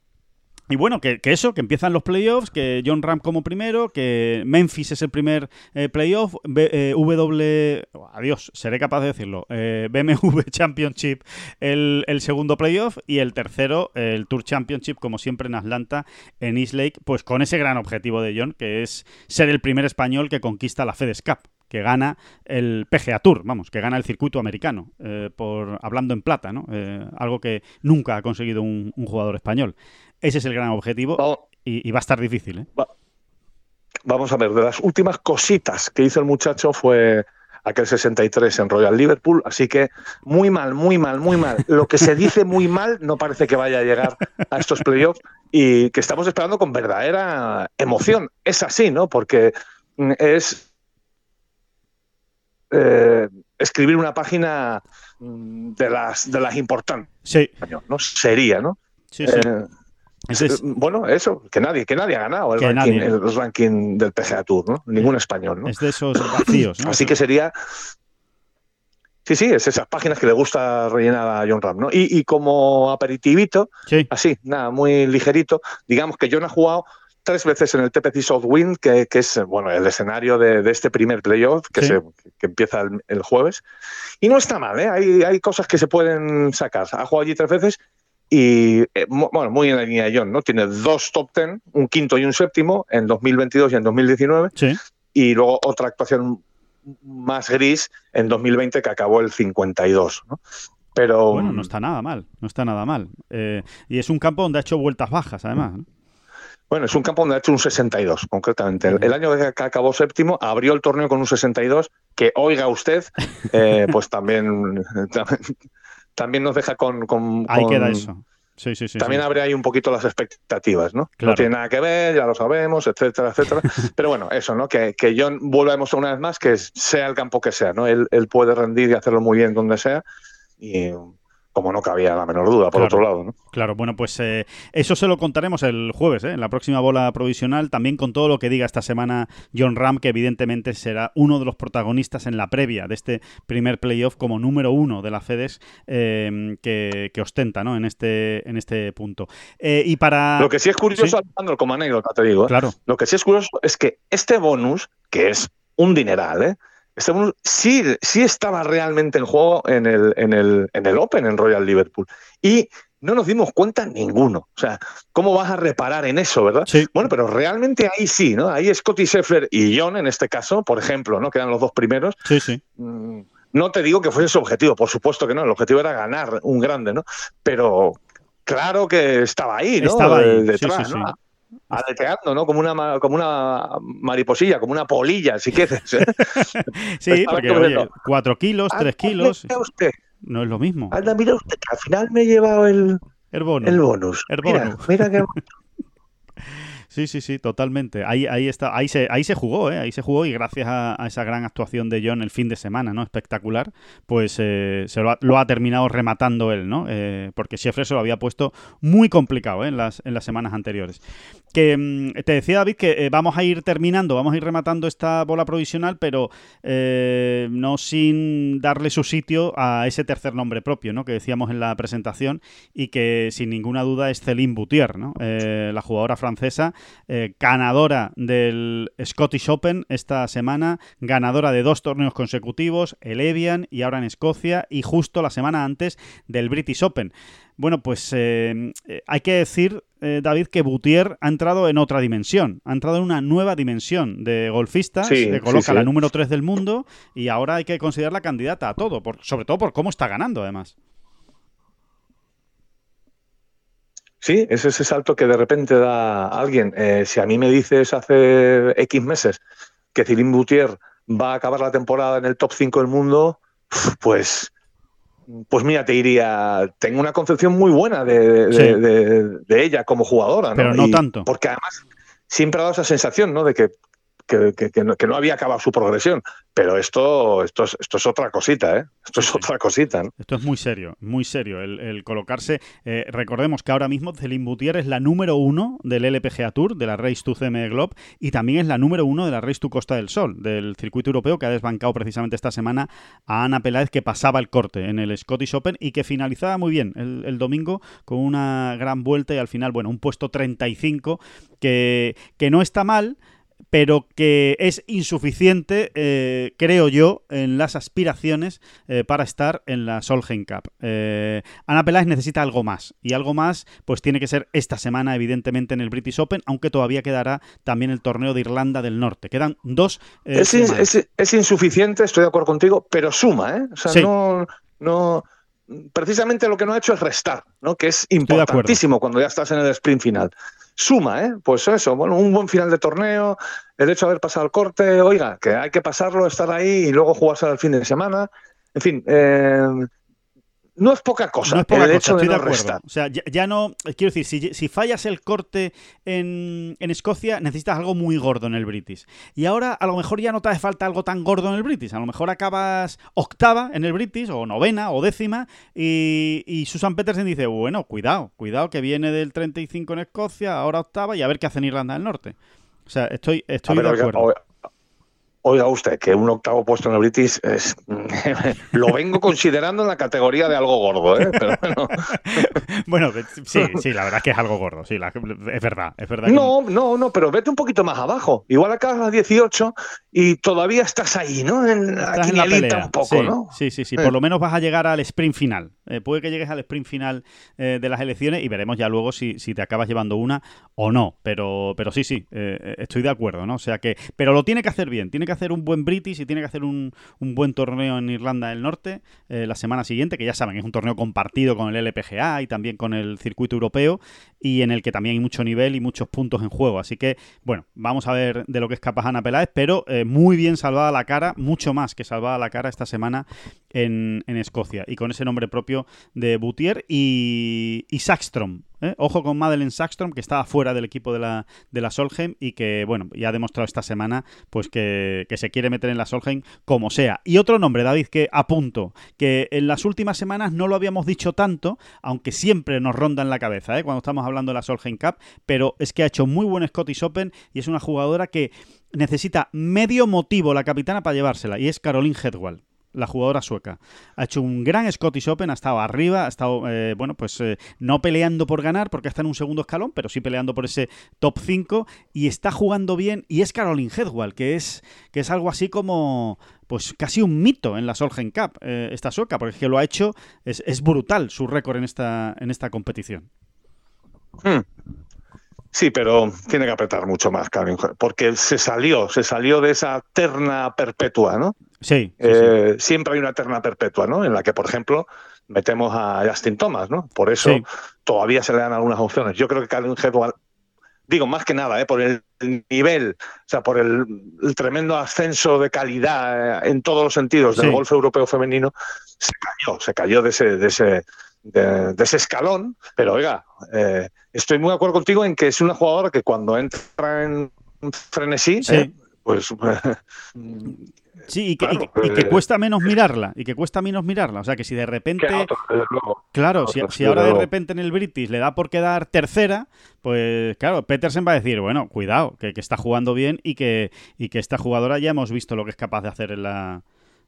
S1: y bueno, que, eso, que empiezan los playoffs, que John Ram como primero, que Memphis es el primer eh, playoff, eh, W, adiós, seré capaz de decirlo, eh, BMW Championship el, segundo playoff y el tercero, el Tour Championship, como siempre en Atlanta, en East Lake, pues con ese gran objetivo de John, que es ser el primer español que conquista la FedEx Cup que gana el PGA Tour, vamos, que gana el circuito americano, por hablando en plata, ¿no? algo que nunca ha conseguido un, un jugador español. Ese es el gran objetivo y, va a estar difícil. ¿eh?
S2: Vamos a ver, de las últimas cositas que hizo el muchacho fue aquel 63 en Royal Liverpool, así que muy mal, muy mal, muy mal. Lo que se dice muy mal no parece que vaya a llegar a estos playoffs y que estamos esperando con verdadera emoción. Es así, ¿no? Porque es... Eh, escribir una página mm, de las, de las importantes.
S1: Sí.
S2: ¿no? Sería, ¿no?
S1: Sí, sí.
S2: Eh, eh, Bueno, eso, que nadie, que nadie ha ganado el ranking,
S1: nadie.
S2: el ranking del PGA Tour, ¿no? Ningún español, ¿no?
S1: es de esos vacíos, ¿no?
S2: Así que sería. Sí, sí, es esas páginas que le gusta rellenar a John Ram, ¿no? Y, y como aperitivito,
S1: Sí,
S2: así, nada, muy ligerito, digamos que John ha jugado tres veces en el TPC Southwind, que, que es bueno, el escenario de, de este primer playoff que,
S1: Sí.
S2: se, que empieza el, el jueves. Y no está mal, ¿eh? hay, hay cosas que se pueden sacar. Ha jugado allí tres veces y, eh, bueno, muy en la línea de John, ¿no? Tiene dos top ten, un quinto y un séptimo en 2022 y en 2019
S1: sí.
S2: y luego otra actuación más gris en 2020 que acabó el 52. ¿no? Pero
S1: Bueno, no está nada mal, no está nada mal. Eh, y es un campo donde ha hecho vueltas bajas, además. ¿no?
S2: Bueno, es un campo donde ha hecho un 62, concretamente. El, el año que acabó séptimo abrió el torneo con un 62, que oiga usted, eh, pues también, también, también nos deja con... con-
S1: Ahí
S2: con-
S1: queda eso. Sí, sí, sí.
S2: También abre ahí un poquito las expectativas, ¿no?
S1: Claro.
S2: No tiene nada que ver, ya lo sabemos, etcétera, etcétera. Pero bueno, eso, ¿no? Que, que John vuelva a demostrar una vez más que sea el campo que sea, ¿no? Él, él puede rendir y hacerlo muy bien donde sea. Y como no cabía la menor duda, por
S1: Claro.
S2: otro lado, ¿no?
S1: Claro, bueno, pues eh, eso se lo contaremos el jueves, ¿eh? en la próxima bola provisional, también con todo lo que diga esta semana John Ram, que evidentemente será uno de los protagonistas en la previa de este primer playoff como número uno de la FEDES eh, que, que ostenta ¿no? en, este, en este punto. Eh, y para...
S2: Lo que sí es curioso,
S1: Sí.
S2: Alejandro, como anécdota te digo, ¿eh?
S1: Claro,
S2: lo que sí es curioso es que este bonus, que es un dineral, ¿eh? Este sí, sí estaba realmente en juego en el, en, el, en el Open, en Royal Liverpool. Y no nos dimos cuenta ninguno. O sea, ¿cómo vas a reparar en eso, verdad?
S1: sí,
S2: Bueno, pero realmente ahí sí, ¿no? Ahí Scotty Scheffler y John, en este caso, por ejemplo, ¿no? Que eran los dos primeros.
S1: sí, sí.
S2: Mm, No te digo que fuese su objetivo, por supuesto que no. El objetivo era ganar un grande, ¿no? Pero claro que estaba ahí, ¿no?
S1: Estaba ahí, sí,
S2: Detrás,
S1: sí,
S2: ¿no? Aleteando, ¿no? Como una, como una mariposilla, como una polilla, si quieres. ¿eh?
S1: Sí, porque, oye, cuatro kilos, tres
S2: Anda,
S1: kilos,
S2: usted,
S1: no es lo mismo.
S2: anda, mira usted, que al final me he llevado el,
S1: El bono.
S2: el bonus.
S1: El
S2: Mira,
S1: bonus.
S2: mira que
S1: Sí, sí, sí, totalmente. Ahí, ahí está, ahí se, ahí se jugó, ¿eh? ahí se jugó y gracias a, a esa gran actuación de John el fin de semana, ¿no? Espectacular, pues eh, se lo ha, lo ha terminado rematando él, ¿no? Eh, porque Scheffler se lo había puesto muy complicado en, las, en las semanas anteriores. Que mm, te decía David que eh, vamos a ir terminando, vamos a ir rematando esta bola provisional, pero eh, no sin darle su sitio a ese tercer nombre propio, ¿no? Que decíamos en la presentación y que sin ninguna duda es Céline Boutier, ¿no? Eh, la jugadora francesa, eh, ganadora del Scottish Open esta semana, ganadora de dos torneos consecutivos, el Evian y ahora en Escocia, y justo la semana antes del British Open. Bueno, pues eh, eh, hay que decir, eh, David, que Boutier ha entrado en otra dimensión, ha entrado en una nueva dimensión de golfista,
S2: Sí,
S1: se
S2: sí,
S1: coloca
S2: sí.
S1: la número 3 del mundo y ahora hay que considerarla candidata a todo, por- sobre todo por cómo está ganando además.
S2: Sí, es ese salto que de repente da alguien. Eh, si a mí me dices hace X meses que Céline Boutier va a acabar la temporada en el top 5 del mundo, pues, pues mira, te diría, tengo una concepción muy buena de, de-
S1: Sí.
S2: de- de ella como jugadora. ¿no?
S1: Pero no
S2: Y-
S1: tanto.
S2: Porque además siempre ha dado esa sensación ¿no? de que, que, que- que no, que no había acabado su progresión. Pero esto, esto, es, esto es otra cosita, ¿eh? Esto es
S1: Sí,
S2: otra cosita. ¿no?
S1: Esto es muy serio, muy serio. El, el colocarse. eh, recordemos que ahora mismo Celine Boutier es la número uno del LPGA Tour, de la Race to CM Globe, y también es la número uno de la Race to Costa del Sol, del circuito europeo que ha desbancado precisamente esta semana a Ana Peláez, que pasaba el corte en el Scottish Open y que finalizaba muy bien el, el domingo con una gran vuelta y al final, bueno, un puesto 35 que, que no está mal pero que es insuficiente, eh, creo yo, en las aspiraciones eh, para estar en la Solheim Cup. Eh, Ana Peláez necesita algo más, y algo más pues tiene que ser esta semana, evidentemente, en el British Open, aunque todavía quedará también el torneo de Irlanda del Norte. Quedan dos
S2: Es, insuficiente, estoy de acuerdo contigo, pero suma, ¿eh? O sea,
S1: Sí.
S2: no, no. Precisamente lo que no ha hecho es restar, ¿no? Que es importantísimo cuando ya estás en el sprint final. Suma, ¿eh? Pues eso, bueno, un buen final de torneo, el hecho de haber pasado el corte, oiga, que hay que pasarlo, estar ahí y luego jugarse al fin de semana. En fin, eh, no es poca cosa
S1: no es poca
S2: el
S1: cosa,
S2: hecho
S1: estoy de
S2: no
S1: acuerdo.
S2: restar.
S1: O sea, ya, ya no. Quiero decir, si, si fallas el corte en, en Escocia, necesitas algo muy gordo en el British. Y ahora a lo mejor ya no te hace falta algo tan gordo en el British. A lo mejor acabas octava en el British, o novena, o décima, y, y Susan Petersen dice: Bueno, cuidado, cuidado, que viene del 35 en Escocia, ahora octava, y a ver qué hace en Irlanda del Norte. O sea, estoy, estoy
S2: ver,
S1: de acuerdo.
S2: oiga, oiga usted, que un octavo puesto en el British es, lo vengo considerando en la categoría de algo gordo, ¿eh? Pero bueno.
S1: Bueno, sí, sí, la verdad es que es algo gordo. Sí, la- es verdad, es verdad. que-
S2: No, no, no, pero vete un poquito más abajo. Igual acabas a 18 y todavía estás ahí, ¿no? En
S1: Estás en la pelea.
S2: un poco,
S1: sí,
S2: ¿no?
S1: Sí, sí, sí.
S2: Eh.
S1: Por lo menos vas a llegar al sprint final. Eh, puede que llegues al sprint final eh, de las elecciones y veremos ya luego si, si te acabas llevando una o no. Pero, pero sí, sí, estoy de acuerdo, ¿no? O sea que. Pero lo tiene que hacer bien. Tiene que hacer un buen British y tiene que hacer un, un buen torneo en Irlanda del Norte eh, la semana siguiente, que ya saben, es un torneo compartido con el LPGA y también con el circuito europeo y en el que también hay mucho nivel y muchos puntos en juego. Así que, bueno, vamos a ver de lo que es capaz Ana Peláez, pero eh, muy bien salvada la cara, mucho más que salvada la cara esta semana en, en Escocia. Y con ese nombre propio de Boutier y, y Sackstrom. ¿Eh? Ojo con Madeleine Sackstrom, que estaba fuera del equipo de la, de Solheim y que, bueno, ya ha demostrado esta semana pues que, que se quiere meter en la Solheim como sea. Y otro nombre, David, que apunto, que en las últimas semanas no lo habíamos dicho tanto, aunque siempre nos ronda en la cabeza, ¿eh? cuando estamos hablando de la Solheim Cup, pero es que ha hecho muy buen Scottish Open y es una jugadora que necesita medio motivo la capitana para llevársela, y es Caroline Hedwall la jugadora sueca. Ha hecho un gran Scottish Open, ha estado arriba, ha estado, eh, bueno, pues eh, no peleando por ganar porque está en un segundo escalón, pero sí peleando por ese top 5 y está jugando bien. Y es Caroline Hedwall, que es, que es algo así como, pues casi un mito en la Solheim Cup, eh, esta sueca, porque es que lo ha hecho, es, brutal su récord en esta, en esta competición.
S2: Hmm. Sí, pero tiene que apretar mucho más, Calvin, porque se salió, se salió de esa terna perpetua, ¿no?
S1: Sí, sí, sí.
S2: Eh, Siempre hay una terna perpetua, ¿no? En la que, por ejemplo, metemos a Justin Thomas, ¿no? Por eso
S1: Sí.
S2: todavía se le dan algunas opciones. Yo creo que Calvin Hedwall, digo, más que nada, ¿eh? por el nivel, o sea, por el, el tremendo ascenso de calidad eh, en todos los sentidos del golf europeo femenino, se cayó, se cayó de ese, de ese, de, de ese escalón. Pero oiga, eh, estoy muy de acuerdo contigo en que es una jugadora que cuando entra en frenesí,
S1: Sí.
S2: pues
S1: Sí, y que, y que-
S2: claro,
S1: y que
S2: eh,
S1: cuesta menos mirarla, y que cuesta menos mirarla. O sea, que si de repente...
S2: otro, luego.
S1: Claro, si, si ahora de repente en el British le da por quedar tercera, pues claro, Petersen va a decir, bueno, cuidado, que, que está jugando bien y que, y que esta jugadora ya hemos visto lo que es capaz de hacer en la,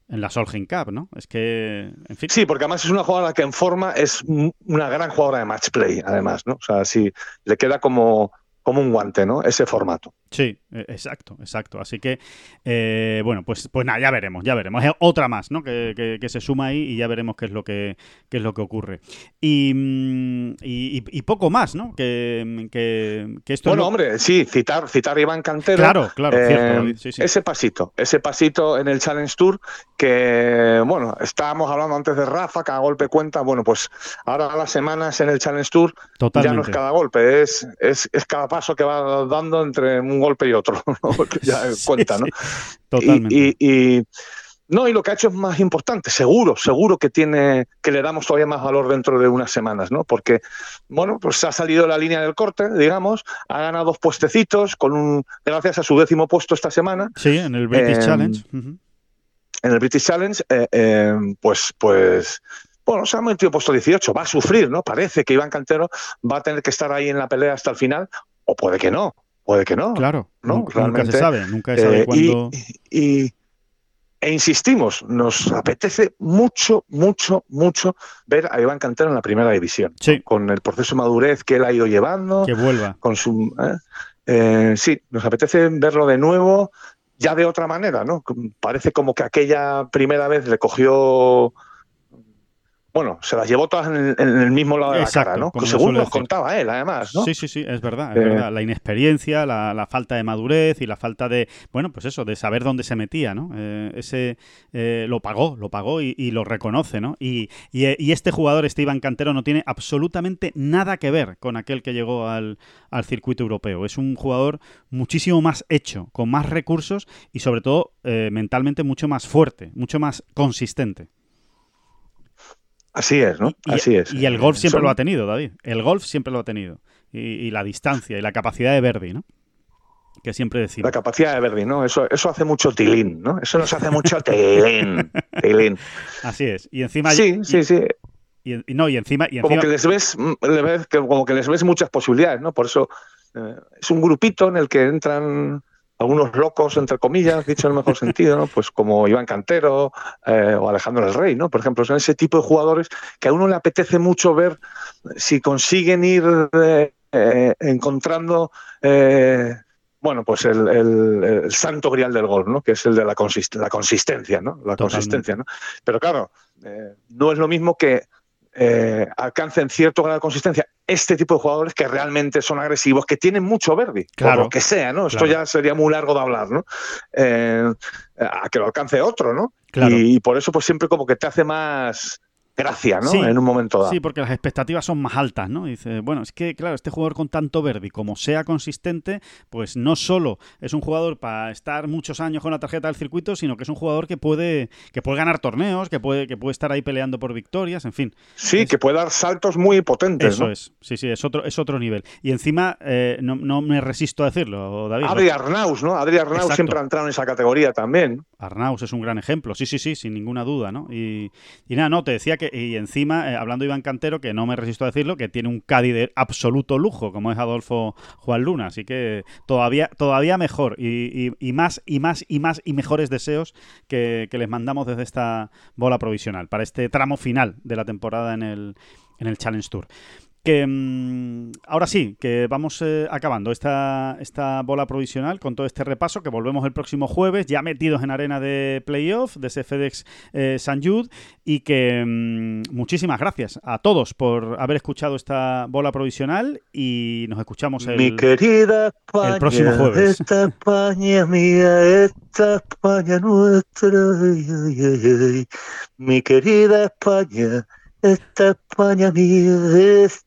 S1: en la Solheim Cup, ¿no? Es que, en fin.
S2: Sí, porque además es una jugadora que en forma es un- una gran jugadora de match play, además, ¿no? O sea, sí, le queda como, como un guante, ¿no? Ese formato.
S1: Sí, eh, exacto, exacto. Así que, eh, bueno, pues, pues nada, ya veremos, ya veremos. Es otra más, ¿no? Que, que- que se suma ahí y ya veremos qué es lo que, qué es lo que ocurre. Y, mm, y, poco más, ¿no? Que, que, que esto es
S2: Bueno,
S1: lo-
S2: hombre, sí, citar, citar a Iván Cantero.
S1: Claro, claro,
S2: eh,
S1: cierto, sí, sí.
S2: Ese pasito, ese pasito en el Challenge Tour que, bueno, estábamos hablando antes de Rafa, cada golpe cuenta. Bueno, pues ahora las semanas en el Challenge Tour ya no es cada golpe, es, es, es cada paso que va dando entre un golpe y otro, ¿no? Ya
S1: Sí,
S2: cuenta, ¿no?
S1: sí, Totalmente.
S2: Y, y- y- no, y lo que ha hecho es más importante, seguro, seguro que tiene, que le damos todavía más valor dentro de unas semanas, ¿no? Porque, bueno, pues ha salido de la línea del corte, digamos, ha ganado dos puestecitos con un, gracias a su décimo puesto esta semana
S1: Sí, en el British
S2: Em,
S1: Challenge.
S2: En el British Challenge, eh, eh, pues, pues, bueno, se ha metido puesto 18, va a sufrir, ¿no? Parece que Iván Cantero va a tener que estar ahí en la pelea hasta el final, o puede que no, puede que no.
S1: Claro,
S2: no,
S1: nunca, se sabe, nunca se sabe
S2: Eh,
S1: cuándo.
S2: y, y- e insistimos, nos apetece mucho, mucho, mucho ver a Iván Cantero en la primera división,
S1: Sí,
S2: con el proceso de madurez que él ha ido llevando,
S1: que vuelva.
S2: con su ¿eh? Eh, sí, nos apetece verlo de nuevo, ya de otra manera, ¿no? Parece como que aquella primera vez le cogió. Bueno, se las llevó todas en el, en el mismo lado de
S1: Exacto,
S2: la cara, ¿no?
S1: como se
S2: Según nos contaba él, además, ¿no?
S1: Sí, sí, sí, es verdad, es
S2: Eh,
S1: verdad. La inexperiencia, la, la falta de madurez y la falta de, bueno, pues eso, de saber dónde se metía, ¿no? Eh, ese eh, lo pagó, lo pagó y, y lo reconoce, ¿no? Y, y, eh, y este jugador, este Iván Cantero, no tiene absolutamente nada que ver con aquel que llegó al, al circuito europeo. Es un jugador muchísimo más hecho, con más recursos y sobre todo mentalmente mucho más fuerte, mucho más consistente.
S2: Así es, ¿no?
S1: Y,
S2: Así es.
S1: Y el golf siempre
S2: Son-
S1: lo ha tenido, David. El golf siempre lo ha tenido. Y, y la distancia y la capacidad de Verdi, ¿no? Que siempre decimos.
S2: La capacidad de Verdi, ¿no? Eso, eso hace mucho tilín, ¿no? Eso nos hace mucho tilín. tilín.
S1: Así es. Y encima.
S2: Sí,
S1: y-
S2: sí, sí.
S1: Y, no, y encima. Y
S2: Como
S1: encima
S2: que les ves, mm, ves como que les ves muchas posibilidades, ¿no? Por eso eh, es un grupito en el que entran algunos locos, entre comillas, dicho en el mejor sentido, ¿no? Pues como Iván Cantero eh, o Alejandro el Rey, ¿no? Por ejemplo, son ese tipo de jugadores que a uno le apetece mucho ver si consiguen ir eh, eh, encontrando eh, bueno, pues el, el- el santo grial del gol, ¿no? Que es el de la, consist- la consistencia, ¿no? La
S1: Totalmente.
S2: consistencia, ¿no? Pero claro, no es lo mismo que eh, alcancen cierto grado de consistencia este tipo de jugadores que realmente son agresivos, que tienen mucho Verdi,
S1: Claro.
S2: lo que sea, ¿no? Esto
S1: Claro.
S2: ya sería muy largo de hablar, ¿no? Eh, a que lo alcance otro, ¿no?
S1: Claro.
S2: Y, y por eso, pues siempre como que te hace más gracia, ¿no?
S1: Sí.
S2: En un momento dado.
S1: Sí, porque las expectativas son más altas, ¿no? Dice, bueno, es que, claro, este jugador con tanto Verdi, como sea consistente, pues no solo es un jugador para estar muchos años con la tarjeta del circuito, sino que es un jugador que puede, que puede ganar torneos, que puede, que puede estar ahí peleando por victorias, en fin.
S2: Sí,
S1: Es-
S2: que puede dar saltos muy potentes,
S1: Eso
S2: ¿no?
S1: es, sí, sí, es otro, es otro nivel. Y encima, eh, no, no me resisto a decirlo, David.
S2: Adri Arnaus, ¿no? Adri Arnaus
S1: Exacto.
S2: siempre ha entrado en esa categoría también.
S1: Arnaus es un gran ejemplo, sí, sí, sí, sin ninguna duda, ¿no? Y, nada, no, te decía que, y encima, eh, hablando de Iván Cantero, que no me resisto a decirlo, que tiene un Cádiz de absoluto lujo, como es Adolfo Juan Luna, así que todavía, todavía mejor, y más, y más, y más, y mejores deseos que, que les mandamos desde esta bola provisional, para este tramo final de la temporada en el, en el Challenge Tour. Que mm, ahora sí, que vamos eh, acabando esta, esta bola provisional con todo este repaso, que volvemos el próximo jueves, ya metidos en arena de playoff de ese FedEx eh, San Jude, y que mm, muchísimas gracias a todos por haber escuchado esta bola provisional y nos escuchamos el...
S3: Mi querida España,
S1: el próximo jueves.
S3: esta España mía, esta España nuestra, ay, ay, ay, ay. mi querida España, esta España mía, esta